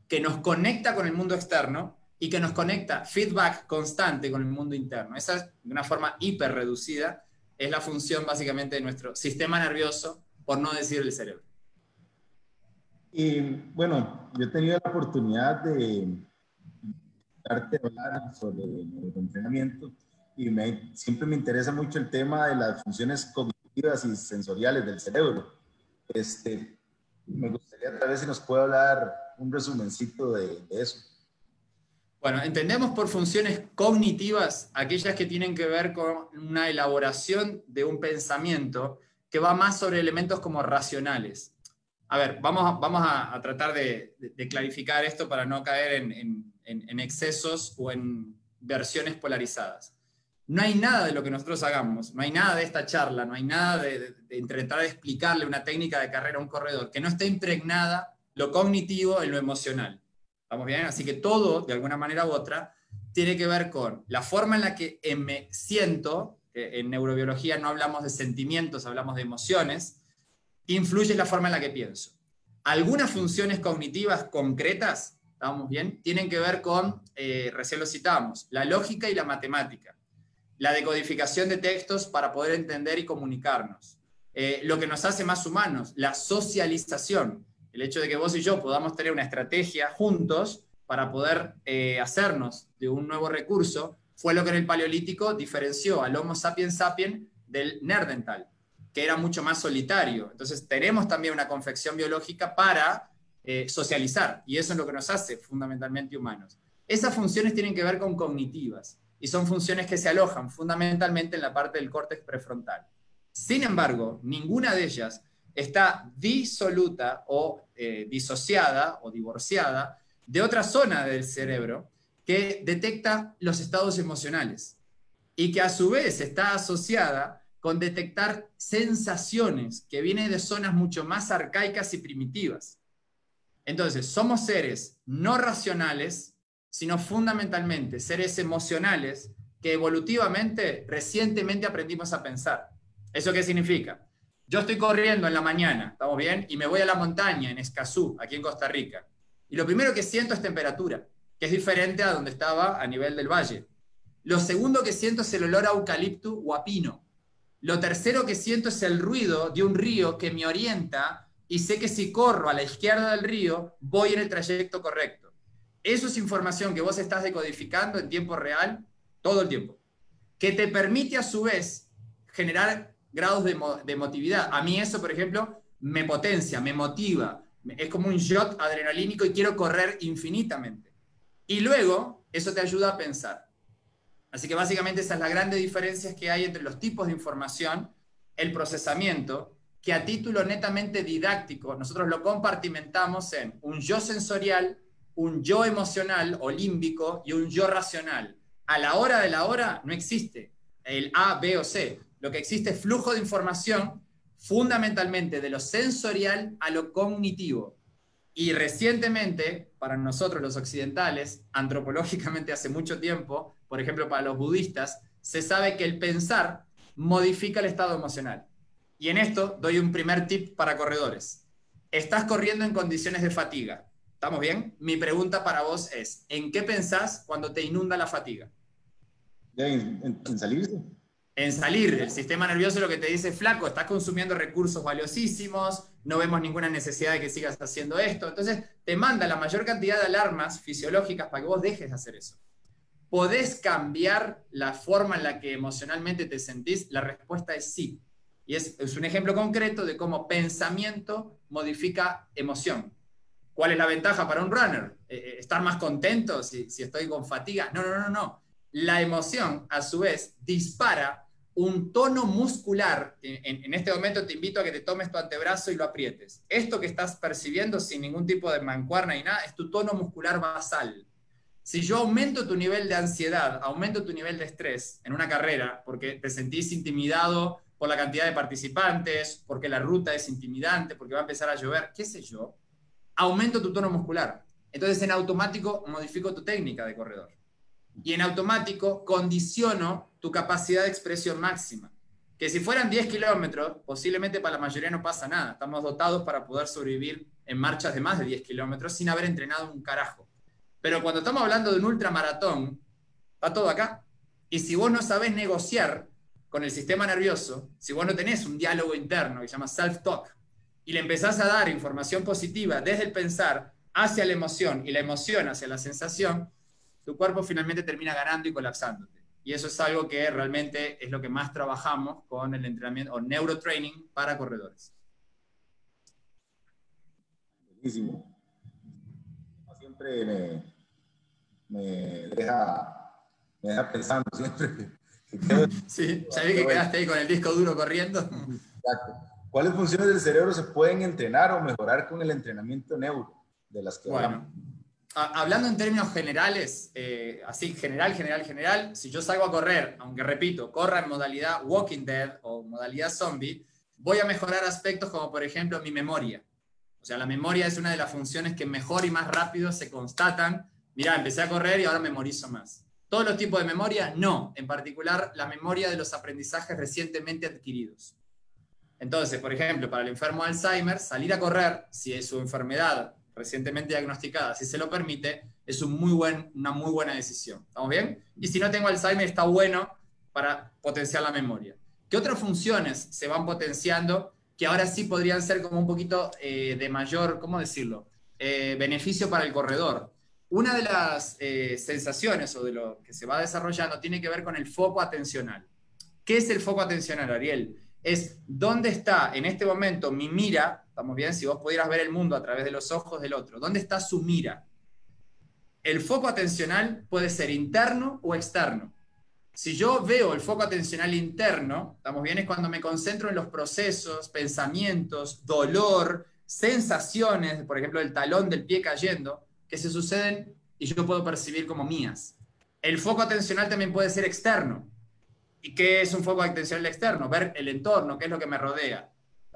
Speaker 2: que nos conecta con el mundo externo y que nos conecta feedback constante con el mundo interno. Esa es, de una forma hiper reducida, es la función básicamente de nuestro sistema nervioso, por no decir el cerebro.
Speaker 1: Y bueno, yo he tenido la oportunidad de darte hablar sobre el entrenamiento y me, siempre me interesa mucho el tema de las funciones cognitivas y sensoriales del cerebro. Este, me gustaría tal vez si nos puede hablar un resumencito de, de eso.
Speaker 2: Bueno, entendemos por funciones cognitivas aquellas que tienen que ver con una elaboración de un pensamiento que va más sobre elementos como racionales. A ver, vamos a, vamos a, tratar de, de, clarificar esto para no caer en, en, en excesos o en versiones polarizadas no hay nada de lo que nosotros hagamos, no hay nada de esta charla, no hay nada de, intentar explicarle una técnica de carrera a un corredor que no esté impregnada lo cognitivo en lo emocional. ¿Estamos bien? Así que todo, de alguna manera u otra, tiene que ver con la forma en la que me siento, en neurobiología no hablamos de sentimientos, hablamos de emociones, influye la forma en la que pienso. Algunas funciones cognitivas concretas, ¿estamos bien? Tienen que ver con, eh, recién lo citamos, la lógica y la matemática la decodificación de textos para poder entender y comunicarnos. Eh, lo que nos hace más humanos, la socialización, el hecho de que vos y yo podamos tener una estrategia juntos para poder eh, hacernos de un nuevo recurso, fue lo que en el Paleolítico diferenció al Homo sapiens sapiens del Nerdental, que era mucho más solitario. Entonces tenemos también una confección biológica para eh, socializar, y eso es lo que nos hace fundamentalmente humanos. Esas funciones tienen que ver con cognitivas y son funciones que se alojan fundamentalmente en la parte del córtex prefrontal. Sin embargo, ninguna de ellas está disoluta o eh, disociada o divorciada de otra zona del cerebro que detecta los estados emocionales y que a su vez está asociada con detectar sensaciones que vienen de zonas mucho más arcaicas y primitivas. Entonces, somos seres no racionales sino fundamentalmente seres emocionales que evolutivamente recientemente aprendimos a pensar. ¿Eso qué significa? Yo estoy corriendo en la mañana, ¿estamos bien? Y me voy a la montaña, en Escazú, aquí en Costa Rica. Y lo primero que siento es temperatura, que es diferente a donde estaba a nivel del valle. Lo segundo que siento es el olor a eucalipto o a pino. Lo tercero que siento es el ruido de un río que me orienta y sé que si corro a la izquierda del río, voy en el trayecto correcto. Eso es información que vos estás decodificando en tiempo real todo el tiempo, que te permite a su vez generar grados de, emotividad. A mí eso, por ejemplo, me potencia, me motiva, es como un shot adrenalínico y quiero correr infinitamente. Y luego, eso te ayuda a pensar. Así que básicamente esa es la grande diferencia que hay entre los tipos de información, el procesamiento, que a título netamente didáctico nosotros lo compartimentamos en un yo sensorial, un yo emocional o límbico y un yo racional. A la hora de la hora no existe el A, B o C. Lo que existe es flujo de información fundamentalmente de lo sensorial a lo cognitivo. Y recientemente, para nosotros los occidentales, antropológicamente hace mucho tiempo, por ejemplo para los budistas, se sabe que el pensar modifica el estado emocional. Y en esto doy un primer tip para corredores. Estás corriendo en condiciones de fatiga. ¿Estamos bien? Mi pregunta para vos es, ¿en qué pensás cuando te inunda la fatiga?
Speaker 1: En, en, salirse.
Speaker 2: En salir. El sistema nervioso lo que te dice, flaco, estás consumiendo recursos valiosísimos, no vemos ninguna necesidad de que sigas haciendo esto. Entonces, te manda la mayor cantidad de alarmas fisiológicas para que vos dejes de hacer eso. ¿Podés cambiar la forma en la que emocionalmente te sentís? La respuesta es sí. Y es, es un ejemplo concreto de cómo pensamiento modifica emoción. ¿Cuál es la ventaja para un runner? Eh, eh, ¿Estar más contento si, si estoy con fatiga? No, no, no, no la emoción, a su vez, dispara un tono muscular. En, este momento te invito a que te tomes tu antebrazo y lo aprietes. Esto que estás percibiendo sin ningún tipo de mancuerna ni nada es tu tono muscular basal. Si yo aumento tu nivel de ansiedad, aumento tu nivel de estrés en una carrera, porque te sentís intimidado por la cantidad de participantes, porque la ruta es intimidante, porque va a empezar a llover, qué sé yo, aumento tu tono muscular. Entonces en automático modifico tu técnica de corredor y en automático condiciono tu capacidad de expresión máxima. Que si fueran 10 kilómetros, posiblemente para la mayoría no pasa nada. Estamos dotados para poder sobrevivir en marchas de más de 10 kilómetros sin haber entrenado un carajo. Pero cuando estamos hablando de un ultramaratón, está todo acá. Y si vos no sabés negociar con el sistema nervioso, si vos no tenés un diálogo interno que se llama self-talk, y le empezás a dar información positiva desde el pensar hacia la emoción y la emoción hacia la sensación, tu cuerpo finalmente termina ganando y colapsándote. Y eso es algo que realmente es lo que más trabajamos con el entrenamiento o neurotraining para corredores.
Speaker 1: Buenísimo. Siempre me, deja, me deja pensando, siempre
Speaker 2: Sí, sabés que quedaste ahí con el disco duro corriendo.
Speaker 1: Exacto. ¿Cuáles funciones del cerebro se pueden entrenar o mejorar con el entrenamiento neuro de las que
Speaker 2: bueno, hablando en términos generales, eh, así general, general, general, si yo salgo a correr, aunque repito, corra en modalidad Walking Dead o modalidad zombie, voy a mejorar aspectos como por ejemplo mi memoria. O sea, la memoria es una de las funciones que mejor y más rápido se constatan. Mira, empecé a correr y ahora memorizo más. ¿Todos los tipos de memoria? No, en particular la memoria de los aprendizajes recientemente adquiridos. Entonces, por ejemplo, para el enfermo de Alzheimer, salir a correr, si es su enfermedad recientemente diagnosticada, si se lo permite, es un muy buen, una muy buena decisión. ¿Estamos bien? Y si no tengo Alzheimer, está bueno para potenciar la memoria. ¿Qué otras funciones se van potenciando que ahora sí podrían ser como un poquito eh, de mayor, ¿cómo decirlo? Eh, beneficio para el corredor. Una de las eh, sensaciones o de lo que se va desarrollando tiene que ver con el foco atencional. ¿Qué es el foco atencional, Ariel? Es dónde está en este momento mi mira ¿Estamos bien? Si vos pudieras ver el mundo a través de los ojos del otro, ¿dónde está su mira? El foco atencional puede ser interno o externo. Si yo veo el foco atencional interno, estamos bien, es cuando me concentro en los procesos, pensamientos, dolor, sensaciones, por ejemplo, el talón del pie cayendo, que se suceden y yo puedo percibir como mías. El foco atencional también puede ser externo. ¿Y qué es un foco atencional externo? Ver el entorno, qué es lo que me rodea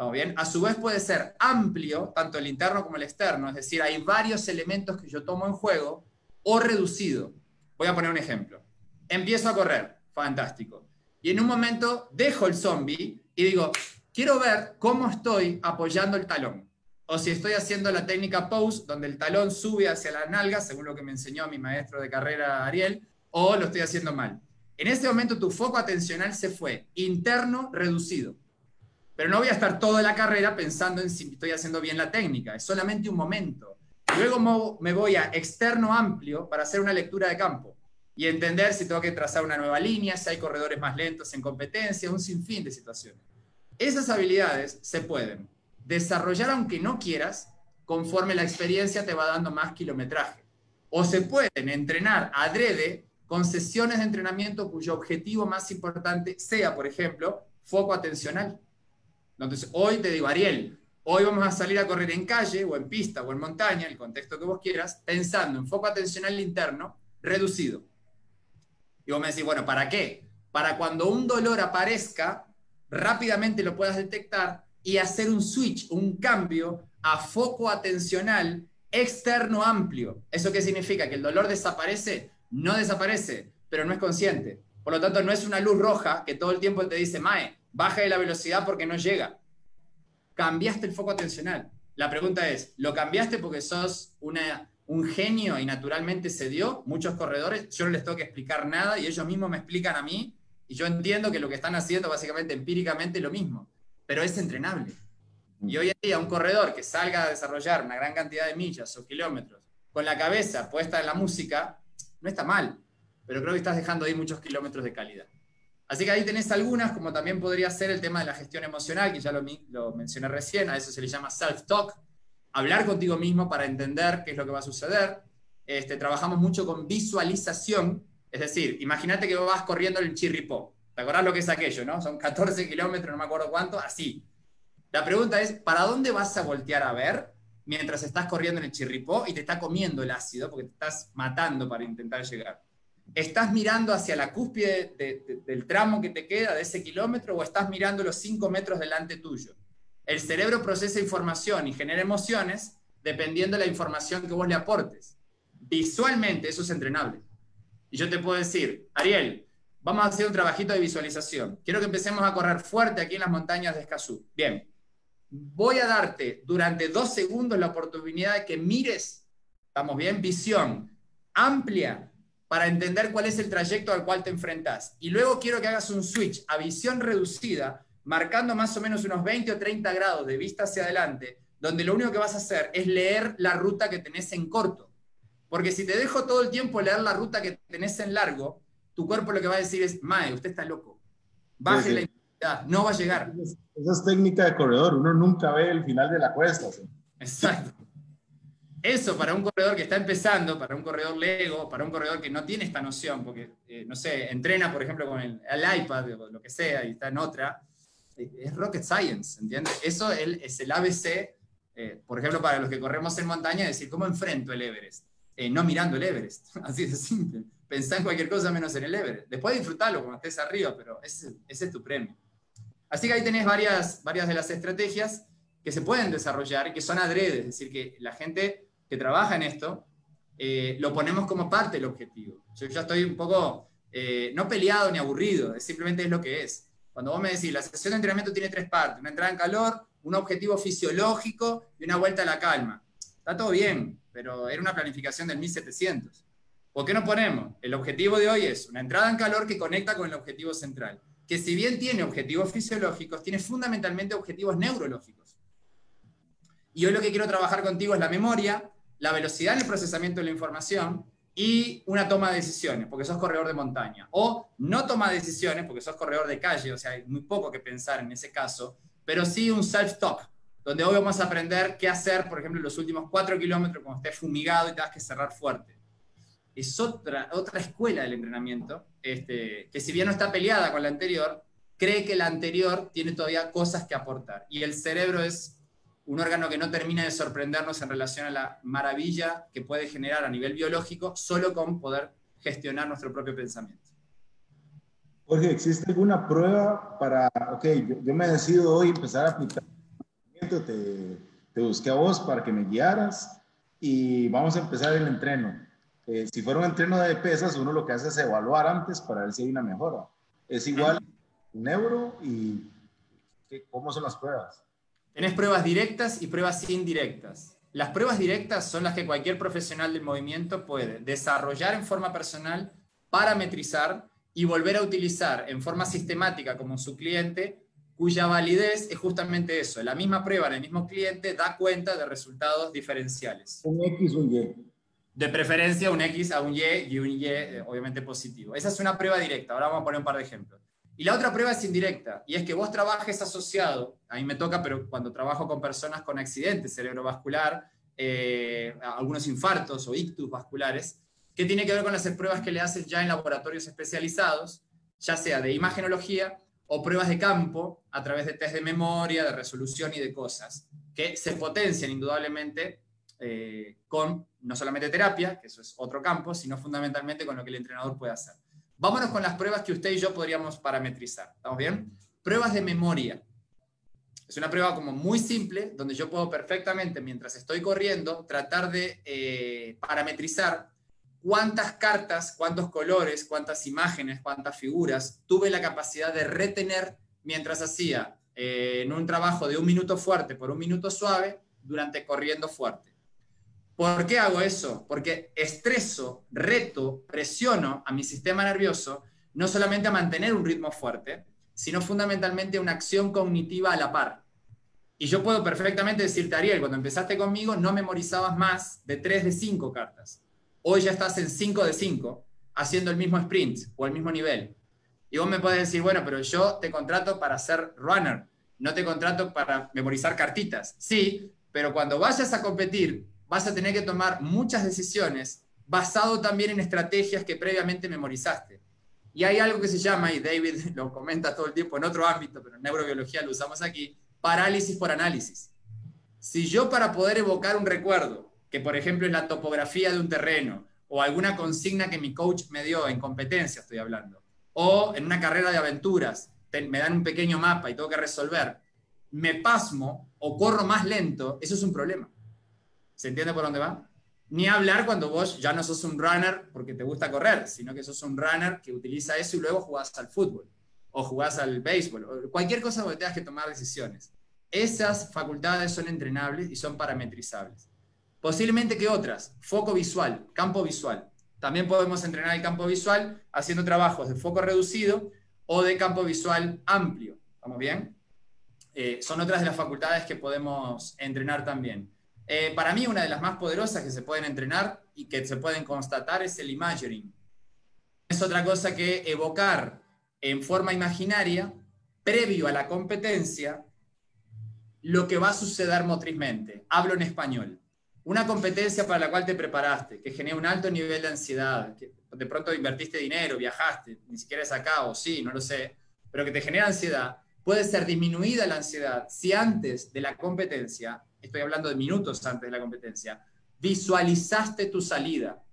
Speaker 2: bien? A su vez puede ser amplio, tanto el interno como el externo, es decir, hay varios elementos que yo tomo en juego, o reducido. Voy a poner un ejemplo. Empiezo a correr, fantástico. Y en un momento dejo el zombie y digo, quiero ver cómo estoy apoyando el talón. O si estoy haciendo la técnica pose, donde el talón sube hacia la nalga, según lo que me enseñó mi maestro de carrera Ariel, o lo estoy haciendo mal. En ese momento tu foco atencional se fue interno reducido. Pero no voy a estar toda la carrera pensando en si estoy haciendo bien la técnica, es solamente un momento. Luego me voy a externo amplio para hacer una lectura de campo y entender si tengo que trazar una nueva línea, si hay corredores más lentos en competencia, un sinfín de situaciones. Esas habilidades se pueden desarrollar aunque no quieras, conforme la experiencia te va dando más kilometraje. O se pueden entrenar adrede con sesiones de entrenamiento cuyo objetivo más importante sea, por ejemplo, foco atencional. Entonces, hoy te digo, Ariel, hoy vamos a salir a correr en calle o en pista o en montaña, el contexto que vos quieras, pensando en foco atencional interno reducido. Y vos me decís, bueno, ¿para qué? Para cuando un dolor aparezca, rápidamente lo puedas detectar y hacer un switch, un cambio a foco atencional externo amplio. ¿Eso qué significa? Que el dolor desaparece, no desaparece, pero no es consciente. Por lo tanto, no es una luz roja que todo el tiempo te dice, Mae, baja de la velocidad porque no llega. Cambiaste el foco atencional. La pregunta es, ¿lo cambiaste porque sos un genio y naturalmente se dio? Muchos corredores, yo no les tengo que explicar nada y ellos mismos me explican a mí y yo entiendo que lo que están haciendo básicamente empíricamente es lo mismo, pero es entrenable. Y hoy en día un corredor que salga a desarrollar una gran cantidad de millas o kilómetros con la cabeza puesta en la música, no está mal, pero creo que estás dejando ahí muchos kilómetros de calidad. Así que ahí tenés algunas, como también podría ser el tema de la gestión emocional, que ya lo, lo mencioné recién, a eso se le llama self-talk, hablar contigo mismo para entender qué es lo que va a suceder. Este, trabajamos mucho con visualización, es decir, imagínate que vas corriendo en el Chirripó. ¿Te acordás lo que es aquello, no? Son 14 kilómetros, no me acuerdo cuánto, así. La pregunta es, ¿para dónde vas a voltear a ver mientras estás corriendo en el Chirripó y te está comiendo el ácido porque te estás matando para intentar llegar? ¿Estás mirando hacia la cúspide del tramo que te queda de ese kilómetro o estás mirando los 5 metros delante tuyo? El cerebro procesa información y genera emociones dependiendo de la información que vos le aportes. Visualmente eso es entrenable. Y yo te puedo decir, Ariel, vamos a hacer un trabajito de visualización. Quiero que empecemos a correr fuerte aquí en las montañas de Escazú. Bien, voy a darte durante dos segundos la oportunidad de que mires, estamos bien, visión amplia para entender cuál es el trayecto al cual te enfrentas. Y luego quiero que hagas un switch a visión reducida, marcando más o menos unos 20 o 30 grados de vista hacia adelante, donde lo único que vas a hacer es leer la ruta que tenés en corto. Porque si te dejo todo el tiempo leer la ruta que tenés en largo, tu cuerpo lo que va a decir es, Mae, usted está loco. Baje la intensidad, no va a llegar.
Speaker 1: Esa es técnica de corredor, uno nunca ve el final de la cuesta.
Speaker 2: Exacto. Eso para un corredor que está empezando, para un corredor lego, para un corredor que no tiene esta noción, porque, eh, no sé, entrena, por ejemplo, con el, iPad o lo que sea y está en otra, eh, es rocket science, ¿entiendes? Eso es el ABC, eh, por ejemplo, para los que corremos en montaña, decir, ¿cómo enfrento el Everest? Eh, no mirando el Everest. Así de simple. Pensá en cualquier cosa menos en el Everest. Después disfrutarlo cuando estés arriba, pero ese, es tu premio. Así que ahí tenés varias, varias de las estrategias que se pueden desarrollar que son adredes, es decir, que la gente que trabaja en esto eh, lo ponemos como parte del objetivo. Yo ya estoy un poco, eh, no peleado ni aburrido, simplemente es lo que es. Cuando vos me decís, la sesión de entrenamiento tiene tres partes, una entrada en calor, un objetivo fisiológico y una vuelta a la calma. Está todo bien, pero era una planificación del 1700. ¿Por qué no ponemos? El objetivo de hoy es una entrada en calor que conecta con el objetivo central, que si bien tiene objetivos fisiológicos, tiene fundamentalmente objetivos neurológicos. Y hoy lo que quiero trabajar contigo es la memoria, la velocidad en el procesamiento de la información y una toma de decisiones, porque sos corredor de montaña. O no toma de decisiones, porque sos corredor de calle, o sea, hay muy poco que pensar en ese caso, pero sí un self-talk, donde hoy vamos a aprender qué hacer, por ejemplo, en los últimos cuatro kilómetros cuando estés fumigado y tengas que cerrar fuerte. Es otra, otra escuela del entrenamiento, este, que si bien no está peleada con la anterior, cree que la anterior tiene todavía cosas que aportar. Y el cerebro es un órgano que no termina de sorprendernos en relación a la maravilla que puede generar a nivel biológico solo con poder gestionar nuestro propio pensamiento.
Speaker 1: Jorge, ¿existe alguna prueba para, ok, yo, yo me decido hoy empezar a aplicar te, te, busqué a vos para que me guiaras y vamos a empezar el entreno. Eh, si fuera un entreno de pesas, uno lo que hace es evaluar antes para ver si hay una mejora. Es igual neuro y ¿cómo son las pruebas?
Speaker 2: Tenés pruebas directas y pruebas indirectas. Las pruebas directas son las que cualquier profesional del movimiento puede desarrollar en forma personal, parametrizar y volver a utilizar en forma sistemática como su cliente cuya validez es justamente eso. La misma prueba en el mismo cliente da cuenta de resultados diferenciales.
Speaker 1: Un X, un Y.
Speaker 2: De preferencia un X a un Y y un Y eh, obviamente positivo. Esa es una prueba directa. Ahora vamos a poner un par de ejemplos. Y la otra prueba es indirecta, y es que vos trabajes asociado, a mí me toca, pero cuando trabajo con personas con accidentes cerebrovascular, eh, algunos infartos o ictus vasculares, que tiene que ver con las pruebas que le haces ya en laboratorios especializados, ya sea de imagenología o pruebas de campo a través de test de memoria, de resolución y de cosas, que se potencian indudablemente eh, con no solamente terapia, que eso es otro campo, sino fundamentalmente con lo que el entrenador puede hacer. Vámonos con las pruebas que usted y yo podríamos parametrizar. ¿Estamos bien? Pruebas de memoria. Es una prueba como muy simple, donde yo puedo perfectamente, mientras estoy corriendo, tratar de eh, parametrizar cuántas cartas, cuántos colores, cuántas imágenes, cuántas figuras tuve la capacidad de retener mientras hacía eh, en un trabajo de un minuto fuerte por un minuto suave durante corriendo fuerte. ¿Por qué hago eso? Porque estreso, reto, presiono a mi sistema nervioso no solamente a mantener un ritmo fuerte, sino fundamentalmente una acción cognitiva a la par. Y yo puedo perfectamente decirte, Ariel, cuando empezaste conmigo no memorizabas más de 3 de 5 cartas. Hoy ya estás en 5 de 5, haciendo el mismo sprint o el mismo nivel. Y vos me puedes decir, bueno, pero yo te contrato para ser runner, no te contrato para memorizar cartitas. Sí, pero cuando vayas a competir vas a tener que tomar muchas decisiones basado también en estrategias que previamente memorizaste. Y hay algo que se llama, y David lo comenta todo el tiempo en otro ámbito, pero en neurobiología lo usamos aquí, parálisis por análisis. Si yo para poder evocar un recuerdo, que por ejemplo es la topografía de un terreno, o alguna consigna que mi coach me dio en competencia, estoy hablando, o en una carrera de aventuras, me dan un pequeño mapa y tengo que resolver, me pasmo o corro más lento, eso es un problema. ¿Se entiende por dónde va? Ni hablar cuando vos ya no sos un runner porque te gusta correr, sino que sos un runner que utiliza eso y luego jugás al fútbol o jugás al béisbol o cualquier cosa donde tengas que tomar decisiones. Esas facultades son entrenables y son parametrizables. Posiblemente que otras, foco visual, campo visual. También podemos entrenar el campo visual haciendo trabajos de foco reducido o de campo visual amplio. ¿Estamos bien? Eh, son otras de las facultades que podemos entrenar también. Eh, para mí, una de las más poderosas que se pueden entrenar y que se pueden constatar es el imagining. Es otra cosa que evocar en forma imaginaria, previo a la competencia, lo que va a suceder motrizmente. Hablo en español. Una competencia para la cual te preparaste, que genera un alto nivel de ansiedad, de pronto invertiste dinero, viajaste, ni siquiera es acá o sí, no lo sé, pero que te genera ansiedad, puede ser disminuida la ansiedad si antes de la competencia estoy hablando de minutos antes de la competencia, visualizaste tu salida,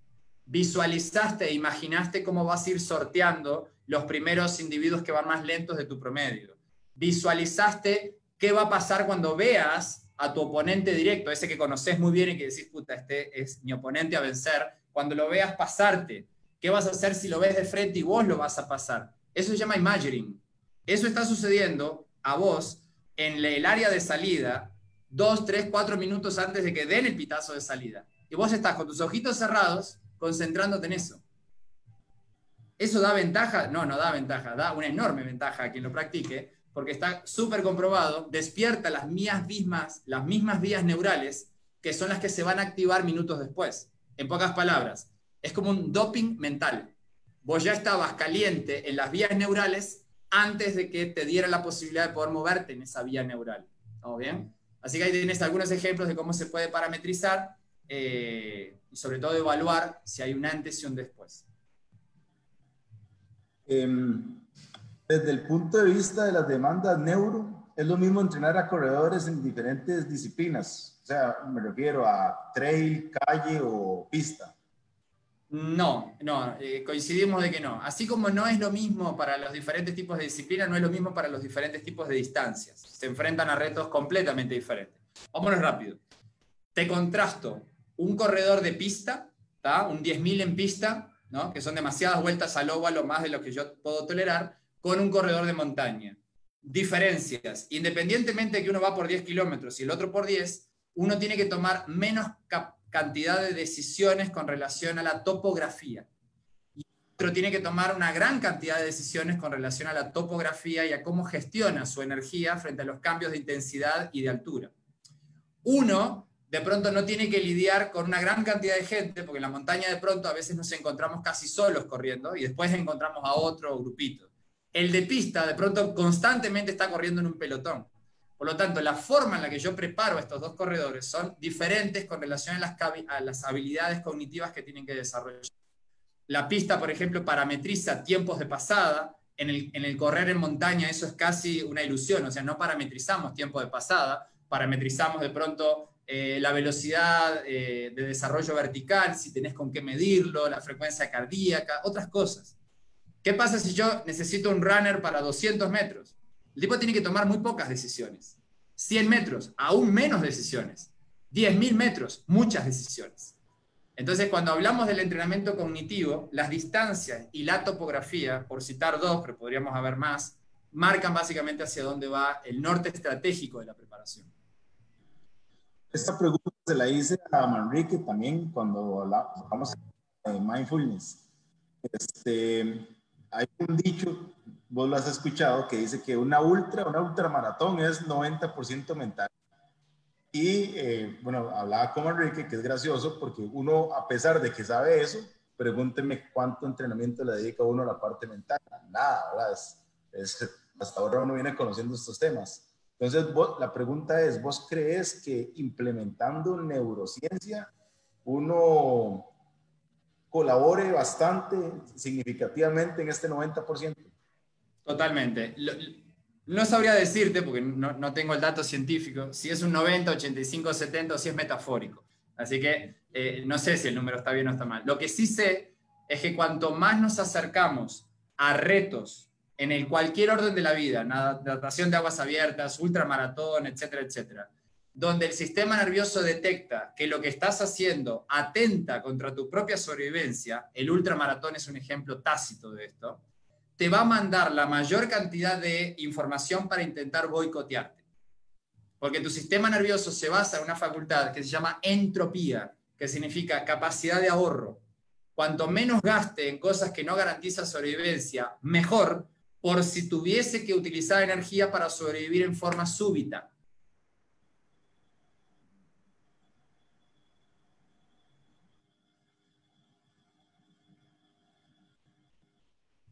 Speaker 2: visualizaste e imaginaste cómo vas a ir sorteando los primeros individuos que van más lentos de tu promedio. Visualizaste qué va a pasar cuando veas a tu oponente directo, ese que conoces muy bien y que decís, puta, este es mi oponente a vencer, cuando lo veas pasarte, ¿qué vas a hacer si lo ves de frente y vos lo vas a pasar? Eso se llama imagining. Eso está sucediendo a vos en el área de salida dos, tres, cuatro minutos antes de que den el pitazo de salida. Y vos estás con tus ojitos cerrados concentrándote en eso. ¿Eso da ventaja? No, no da ventaja, da una enorme ventaja a quien lo practique, porque está súper comprobado, despierta las, mismas, las mismas vías neurales que son las que se van a activar minutos después. En pocas palabras, es como un doping mental. Vos ya estabas caliente en las vías neurales antes de que te diera la posibilidad de poder moverte en esa vía neural. ¿Estamos bien? Así que ahí tienes algunos ejemplos de cómo se puede parametrizar eh, y sobre todo evaluar si hay un antes y un después.
Speaker 1: Em, desde el punto de vista de las demandas neuro, es lo mismo entrenar a corredores en diferentes disciplinas. O sea, me refiero a trail, calle o pista.
Speaker 2: No, no, eh, coincidimos de que no. Así como no es lo mismo para los diferentes tipos de disciplinas, no es lo mismo para los diferentes tipos de distancias. Se enfrentan a retos completamente diferentes. Vámonos rápido. Te contrasto un corredor de pista, un 10.000 en pista, que son demasiadas vueltas al óvalo, más de lo que yo puedo tolerar, con un corredor de montaña. Diferencias. Independientemente de que uno va por 10 kilómetros y el otro por 10, uno tiene que tomar menos cantidad de decisiones con relación a la topografía. Y otro tiene que tomar una gran cantidad de decisiones con relación a la topografía y a cómo gestiona su energía frente a los cambios de intensidad y de altura. Uno, de pronto, no tiene que lidiar con una gran cantidad de gente, porque en la montaña de pronto a veces nos encontramos casi solos corriendo y después encontramos a otro grupito. El de pista, de pronto, constantemente está corriendo en un pelotón. Por lo tanto, la forma en la que yo preparo estos dos corredores son diferentes con relación a las, habilidades cognitivas que tienen que desarrollar. La pista, por ejemplo, parametriza tiempos de pasada. En el, en el correr en montaña eso es casi una ilusión, o sea, no parametrizamos tiempo de pasada, parametrizamos de pronto eh, la velocidad eh, de desarrollo vertical, si tenés con qué medirlo, la frecuencia cardíaca, otras cosas. ¿Qué pasa si yo necesito un runner para 200 metros? El tipo tiene que tomar muy pocas decisiones. 100 metros, aún menos decisiones. 10.000 metros, muchas decisiones. Entonces, cuando hablamos del entrenamiento cognitivo, las distancias y la topografía, por citar dos, pero podríamos haber más, marcan básicamente hacia dónde va el norte estratégico de la preparación.
Speaker 1: Esta pregunta se la hice a Manrique también cuando hablamos de mindfulness. Este, hay un dicho, vos lo has escuchado, que dice que una ultra, una ultramaratón es 90% mental. Y eh, bueno, hablaba con Enrique, que es gracioso, porque uno, a pesar de que sabe eso, pregúnteme cuánto entrenamiento le dedica uno a la parte mental. Nada, ¿verdad? Es, hasta ahora uno viene conociendo estos temas. Entonces, la pregunta es, ¿vos crees que implementando neurociencia uno colabore bastante significativamente en este 90%?
Speaker 2: Totalmente. No sabría decirte, porque no, tengo el dato científico, si es un 90, 85, 70 o si es metafórico. Así que eh, no sé si el número está bien o está mal. Lo que sí sé es que cuanto más nos acercamos a retos en el cualquier orden de la vida, natación de aguas abiertas, ultramaratón, etcétera, etcétera, donde el sistema nervioso detecta que lo que estás haciendo atenta contra tu propia sobrevivencia, el ultramaratón es un ejemplo tácito de esto, te va a mandar la mayor cantidad de información para intentar boicotearte. Porque tu sistema nervioso se basa en una facultad que se llama entropía, que significa capacidad de ahorro. Cuanto menos gaste en cosas que no garantizan sobrevivencia, mejor, por si tuviese que utilizar energía para sobrevivir en forma súbita.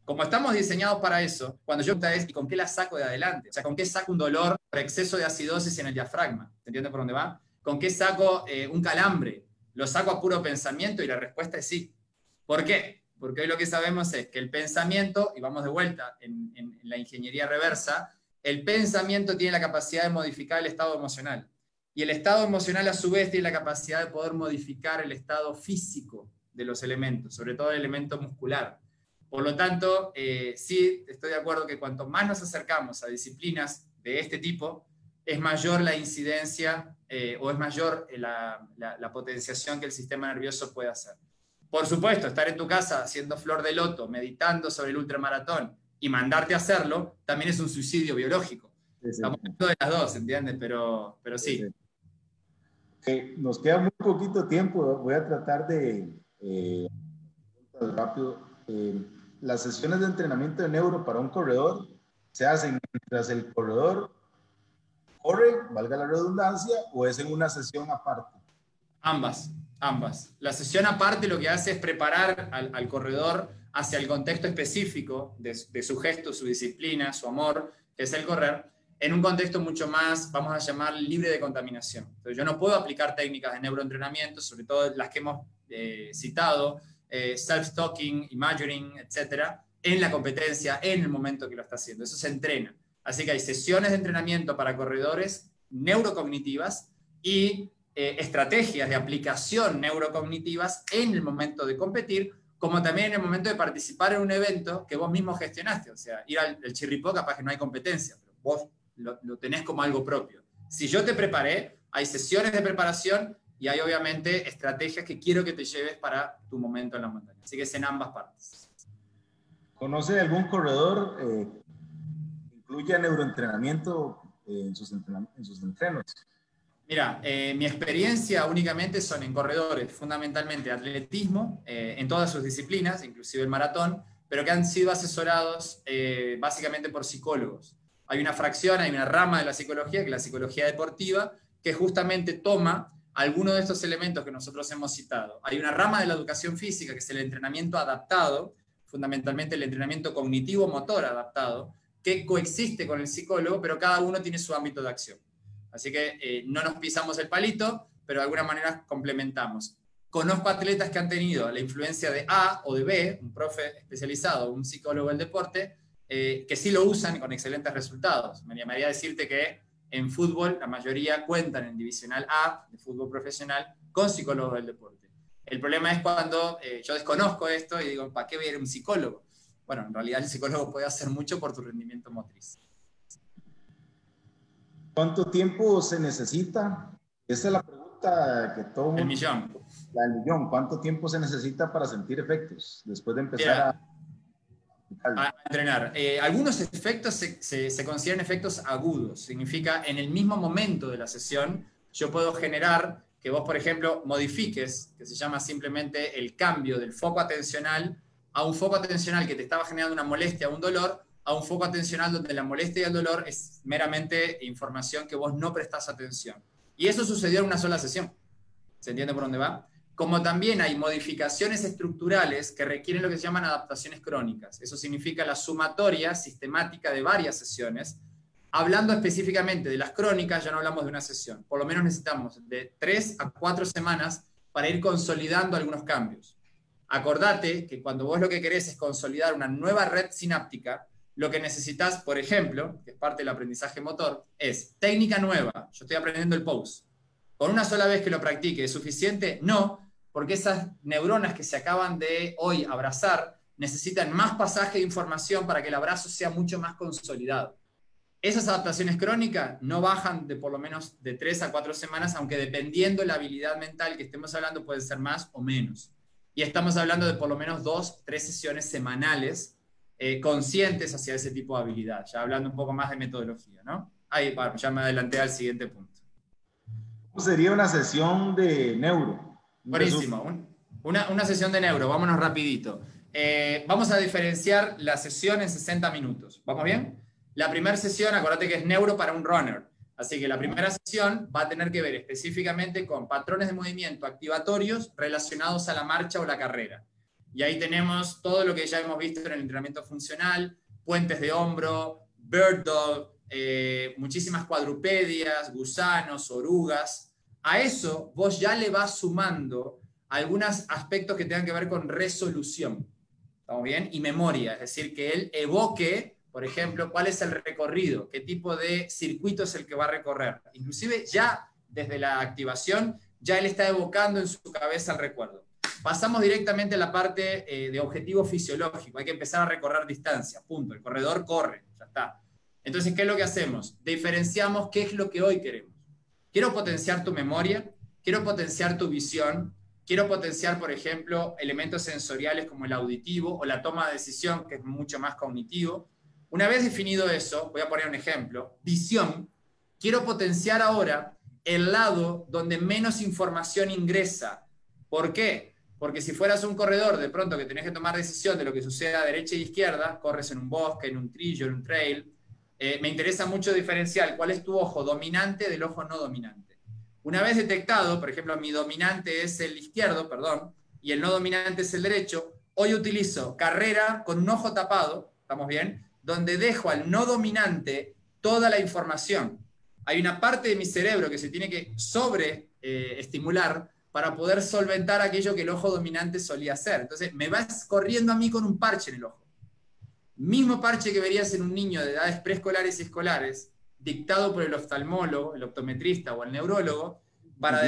Speaker 2: Como estamos diseñados para eso, cuando yo es, ¿y con qué la saco de adelante? O sea, ¿con qué saco un dolor por exceso de acidosis en el diafragma? ¿Se entiende por dónde va? ¿Con qué saco eh, un calambre? ¿Lo saco a puro pensamiento? Y la respuesta es sí. ¿Por qué? Porque hoy lo que sabemos es que el pensamiento, y vamos de vuelta en, en la ingeniería reversa, el pensamiento tiene la capacidad de modificar el estado emocional. Y el estado emocional a su vez tiene la capacidad de poder modificar el estado físico de los elementos, sobre todo el elemento muscular. Por lo tanto, eh, sí estoy de acuerdo que cuanto más nos acercamos a disciplinas de este tipo, es mayor la incidencia eh, o es mayor la, potenciación que el sistema nervioso puede hacer. Por supuesto, estar en tu casa haciendo flor de loto, meditando sobre el ultramaratón y mandarte a hacerlo, también es un suicidio biológico. Estamos hablando de las dos, ¿entiendes? Pero, pero sí.
Speaker 1: nos queda muy poquito tiempo, voy a tratar de... Eh, rápido. Eh, las sesiones de entrenamiento de neuro para un corredor se hacen mientras el corredor corre, valga la redundancia, o es en una sesión aparte?
Speaker 2: Ambas, ambas. La sesión aparte lo que hace es preparar al, corredor hacia el contexto específico de, su gesto, su disciplina, su amor, que es el correr, en un contexto mucho más, vamos a llamar, libre de contaminación. Entonces, yo no puedo aplicar técnicas de neuroentrenamiento, sobre todo las que hemos eh, citado, eh, self-stalking, imagining, etcétera, en la competencia, en el momento que lo está haciendo. Eso se entrena. Así que hay sesiones de entrenamiento para corredores neurocognitivas y eh, estrategias de aplicación neurocognitivas en el momento de competir, como también en el momento de participar en un evento que vos mismo gestionaste. O sea, ir al chirripó capaz que no hay competencia, pero vos lo, lo tenés como algo propio. Si yo te preparé, hay sesiones de preparación y hay obviamente estrategias que quiero que te lleves para tu momento en la montaña. Así que es en ambas partes.
Speaker 1: ¿Conoce algún corredor eh, que incluya neuroentrenamiento eh, en, sus en sus entrenos?
Speaker 2: Mira, eh, mi experiencia únicamente son en corredores, fundamentalmente atletismo, en todas sus disciplinas, inclusive el maratón, pero que han sido asesorados básicamente por psicólogos. Hay una fracción, hay una rama de la psicología, que es la psicología deportiva, que justamente toma algunos de estos elementos que nosotros hemos citado. Hay una rama de la educación física, que es el entrenamiento adaptado, fundamentalmente el entrenamiento cognitivo-motor adaptado, que coexiste con el psicólogo, pero cada uno tiene su ámbito de acción. Así que eh, no nos pisamos el palito, pero de alguna manera complementamos. Conozco atletas que han tenido la influencia de A o de B, un profe especializado, un psicólogo del deporte, eh, que sí lo usan con excelentes resultados. Me llamaría a decirte que en fútbol la mayoría cuentan en divisional A de fútbol profesional con psicólogos del deporte. El problema es cuando eh, yo desconozco esto y digo, ¿para qué voy a ir a un psicólogo? Bueno, en realidad el psicólogo puede hacer mucho por tu rendimiento motriz.
Speaker 1: ¿Cuánto tiempo se necesita? Esa es la pregunta que todo
Speaker 2: El millón.
Speaker 1: La millón. ¿Cuánto tiempo se necesita para sentir efectos después de empezar a
Speaker 2: a entrenar. Eh, algunos efectos se, consideran efectos agudos. Significa en el mismo momento de la sesión yo puedo generar que vos, por ejemplo, modifiques, que se llama simplemente el cambio del foco atencional a un foco atencional que te estaba generando una molestia un dolor, a un foco atencional donde la molestia y el dolor es meramente información que vos no prestás atención. Y eso sucedió en una sola sesión. ¿Se entiende por dónde va? Como también hay modificaciones estructurales que requieren lo que se llaman adaptaciones crónicas. Eso significa la sumatoria sistemática de varias sesiones. Hablando específicamente de las crónicas, ya no hablamos de una sesión. Por lo menos necesitamos de tres a cuatro semanas para ir consolidando algunos cambios. Acordate que cuando vos lo que querés es consolidar una nueva red sináptica, lo que necesitas, por ejemplo, que es parte del aprendizaje motor, es técnica nueva. Yo estoy aprendiendo el pose. ¿Con una sola vez que lo practique es suficiente? No, porque esas neuronas que se acaban de hoy abrazar necesitan más pasaje de información para que el abrazo sea mucho más consolidado. Esas adaptaciones crónicas no bajan de por lo menos de tres a cuatro semanas, aunque dependiendo de la habilidad mental que estemos hablando puede ser más o menos. Y estamos hablando de por lo menos dos, tres sesiones semanales eh, conscientes hacia ese tipo de habilidad, ya hablando un poco más de metodología, ¿no? Ahí, ya me adelanté al siguiente punto.
Speaker 1: ¿Cómo sería una sesión de neuro?
Speaker 2: Buenísimo. Una, una, sesión de neuro, vámonos rapidito. Eh, vamos a diferenciar la sesión en 60 minutos. ¿Vamos bien? La primera sesión, acuérdate que es neuro para un runner. Así que la primera sesión va a tener que ver específicamente con patrones de movimiento activatorios relacionados a la marcha o la carrera. Y ahí tenemos todo lo que ya hemos visto en el entrenamiento funcional, puentes de hombro, bird dog, eh, muchísimas cuadrupedias, gusanos, orugas, a eso vos ya le vas sumando algunos aspectos que tengan que ver con resolución. ¿Estamos bien? Y memoria, es decir, que él evoque, por ejemplo, cuál es el recorrido, qué tipo de circuito es el que va a recorrer. Inclusive ya desde la activación, ya él está evocando en su cabeza el recuerdo. Pasamos directamente a la parte eh, de objetivo fisiológico. Hay que empezar a recorrer distancia. Punto. El corredor corre. Ya está. Entonces, ¿qué es lo que hacemos? Diferenciamos qué es lo que hoy queremos. Quiero potenciar tu memoria, quiero potenciar tu visión, quiero potenciar, por ejemplo, elementos sensoriales como el auditivo o la toma de decisión, que es mucho más cognitivo. Una vez definido eso, voy a poner un ejemplo, visión, quiero potenciar ahora el lado donde menos información ingresa. ¿Por qué? Porque si fueras un corredor, de pronto que tenés que tomar decisión de lo que sucede a derecha e izquierda, corres en un bosque, en un trillo, en un trail, eh, me interesa mucho diferenciar cuál es tu ojo dominante del ojo no dominante. Una vez detectado, por ejemplo, mi dominante es el izquierdo, perdón, y el no dominante es el derecho, hoy utilizo carrera con un ojo tapado, ¿estamos bien? Donde dejo al no dominante toda la información. Hay una parte de mi cerebro que se tiene que sobre eh, para poder solventar aquello que el ojo dominante solía hacer. Entonces, me vas corriendo a mí con un parche en el ojo. Mismo parche que verías en un niño de edades preescolares y escolares, dictado por el oftalmólogo, el optometrista o el neurólogo, para,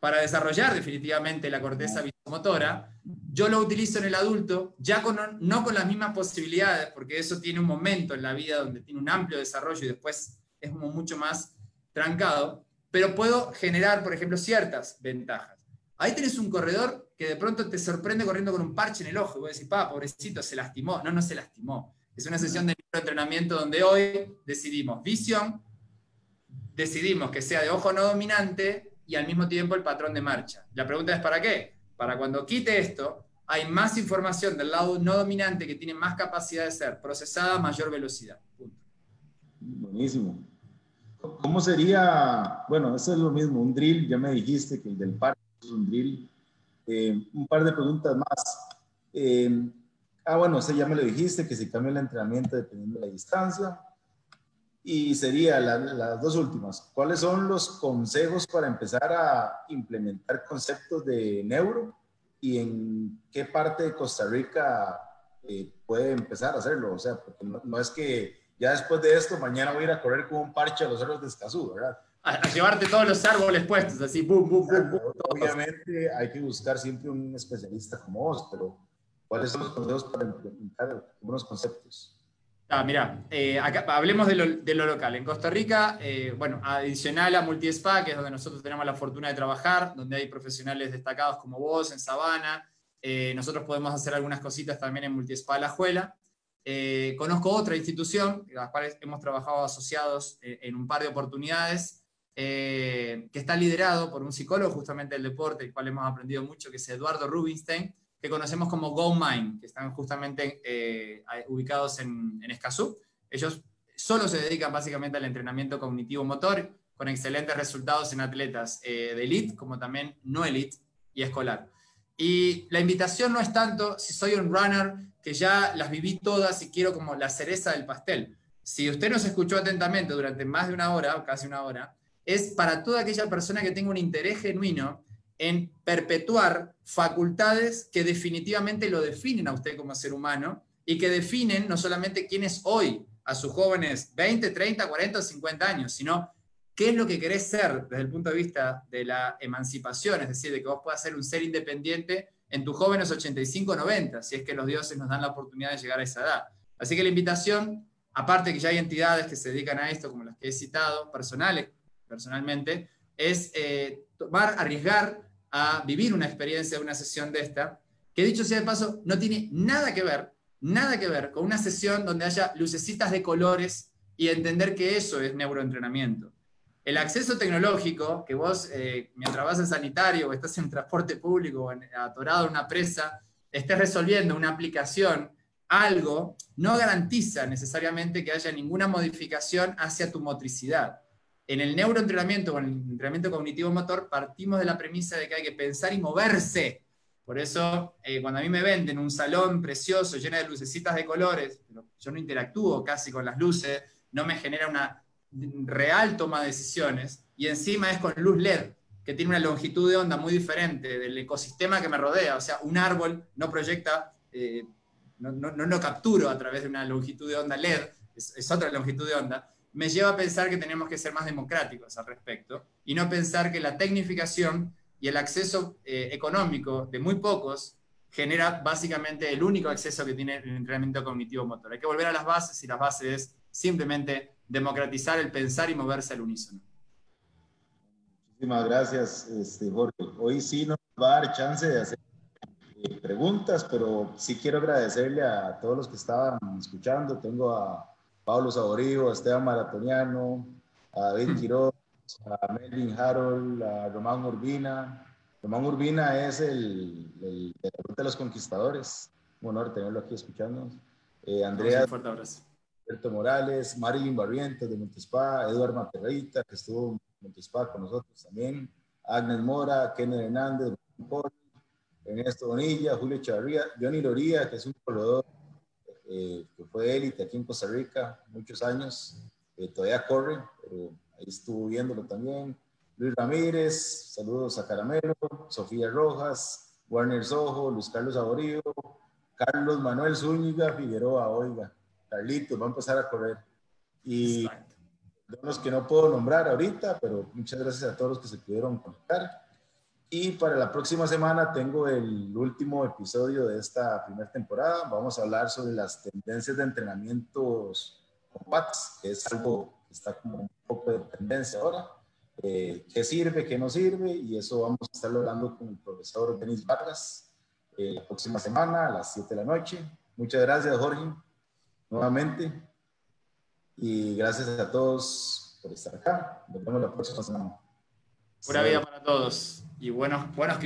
Speaker 2: para desarrollar definitivamente la corteza visomotora, yo lo utilizo en el adulto, ya con, no con las mismas posibilidades, porque eso tiene un momento en la vida donde tiene un amplio desarrollo y después es como mucho más trancado, pero puedo generar, por ejemplo, ciertas ventajas. Ahí tenés un corredor que de pronto te sorprende corriendo con un parche en el ojo y vos decís, pa, pobrecito, se lastimó. No, no se lastimó. Es una sesión de entrenamiento donde hoy decidimos visión, decidimos que sea de ojo no dominante y al mismo tiempo el patrón de marcha. La pregunta es ¿para qué? Para cuando quite esto, hay más información del lado no dominante que tiene más capacidad de ser procesada a mayor velocidad.
Speaker 1: Buenísimo. ¿Cómo sería, bueno, eso es lo mismo, un drill, ya me dijiste que el del parche es un drill, eh, un par de preguntas más. Eh, ah, bueno, ya me lo dijiste, que se cambia el entrenamiento dependiendo de la distancia. Y sería las dos últimas. ¿Cuáles son los consejos para empezar a implementar conceptos de neuro y en qué parte de Costa Rica eh, puede empezar a hacerlo? O sea, porque no, es que ya después de esto mañana voy a ir a correr con un parche a los cerros de Escazú, ¿verdad?
Speaker 2: A, llevarte todos los árboles puestos, así, boom, boom, boom.
Speaker 1: Obviamente hay que buscar siempre un especialista como vos, pero ¿cuáles son los consejos para implementar algunos conceptos?
Speaker 2: Ah, mira, eh, hablemos de lo, local. En Costa Rica, eh, bueno, adicional a Multispa, que es donde nosotros tenemos la fortuna de trabajar, donde hay profesionales destacados como vos en Sabana, eh, nosotros podemos hacer algunas cositas también en Multispa La Juela. conozco otra institución, con las cuales hemos trabajado asociados en un par de oportunidades, que está liderado por un psicólogo justamente del deporte, el cual hemos aprendido mucho, que es Eduardo Rubinstein, que conocemos como GoMind, que están justamente eh, ubicados en, en, Escazú. Ellos solo se dedican básicamente al entrenamiento cognitivo-motor, con excelentes resultados en atletas eh, de elite, como también no elite y escolar. Y la invitación no es tanto si soy un runner, que ya las viví todas y quiero como la cereza del pastel. Si usted nos escuchó atentamente durante más de una hora, o casi una hora, es para toda aquella persona que tenga un interés genuino en perpetuar facultades que definitivamente lo definen a usted como ser humano y que definen no solamente quién es hoy a sus jóvenes 20, 30, 40 o 50 años, sino qué es lo que querés ser desde el punto de vista de la emancipación, es decir, de que vos puedas ser un ser independiente en tus jóvenes 85, 90, si es que los dioses nos dan la oportunidad de llegar a esa edad. Así que la invitación, aparte que ya hay entidades que se dedican a esto, como las que he citado, personales, personalmente, es eh, tomar, arriesgar a vivir una experiencia, una sesión de esta, que dicho sea de paso, no tiene nada que ver, nada que ver con una sesión donde haya lucecitas de colores y entender que eso es neuroentrenamiento. El acceso tecnológico, que vos, eh, mientras vas al sanitario o estás en transporte público o atorado en una presa, estés resolviendo una aplicación, algo, no garantiza necesariamente que haya ninguna modificación hacia tu motricidad. En el neuroentrenamiento o en el entrenamiento cognitivo-motor partimos de la premisa de que hay que pensar y moverse. Por eso, eh, cuando a mí me venden un salón precioso, lleno de lucecitas de colores, yo no interactúo casi con las luces, no me genera una real toma de decisiones, y encima es con luz LED, que tiene una longitud de onda muy diferente del ecosistema que me rodea. O sea, un árbol no proyecta, eh, no, no, no, capturo a través de una longitud de onda LED, es otra longitud de onda me lleva a pensar que tenemos que ser más democráticos al respecto y no pensar que la tecnificación y el acceso eh, económico de muy pocos genera básicamente el único acceso que tiene el entrenamiento cognitivo motor. Hay que volver a las bases y las bases es simplemente democratizar el pensar y moverse al unísono.
Speaker 1: Muchísimas gracias, este, Jorge. Hoy sí nos va a dar chance de hacer eh, preguntas, pero sí quiero agradecerle a todos los que estaban escuchando. Tengo a Pablo Saborío, Esteban Maratoniano, a David mm. Quiroz, a Melvin Harold, a Román Urbina. Román Urbina es el, el, de los conquistadores. Un honor tenerlo aquí escuchándonos. Eh, Andrea Alberto Morales, Marilyn Barrientos de Montespa, Eduardo Materreita, que estuvo en Montespa con nosotros también, Agnes Mora, Kenneth Hernández, Ernesto Bonilla, Julio Chavarría, Johnny Loría, que es un corredor eh, que fue élite aquí en Costa Rica muchos años, eh, todavía corre, pero ahí estuvo viéndolo también. Luis Ramírez, saludos a Caramelo, Sofía Rojas, Warner Sojo, Luis Carlos Aborío, Carlos Manuel Zúñiga, Figueroa, oiga, Carlitos, va a empezar a correr. Y los que no puedo nombrar ahorita, pero muchas gracias a todos los que se pudieron conectar. Y para la próxima semana tengo el último episodio de esta primera temporada. Vamos a hablar sobre las tendencias de entrenamientos con que es algo que está como un poco de tendencia ahora. Eh, ¿Qué sirve, qué no sirve? Y eso vamos a estar hablando con el profesor Denis Vargas eh, la próxima semana a las 7 de la noche. Muchas gracias, Jorge, nuevamente. Y gracias a todos por estar acá. Nos vemos la próxima semana.
Speaker 2: Pura vida para todos y buenos, buenos.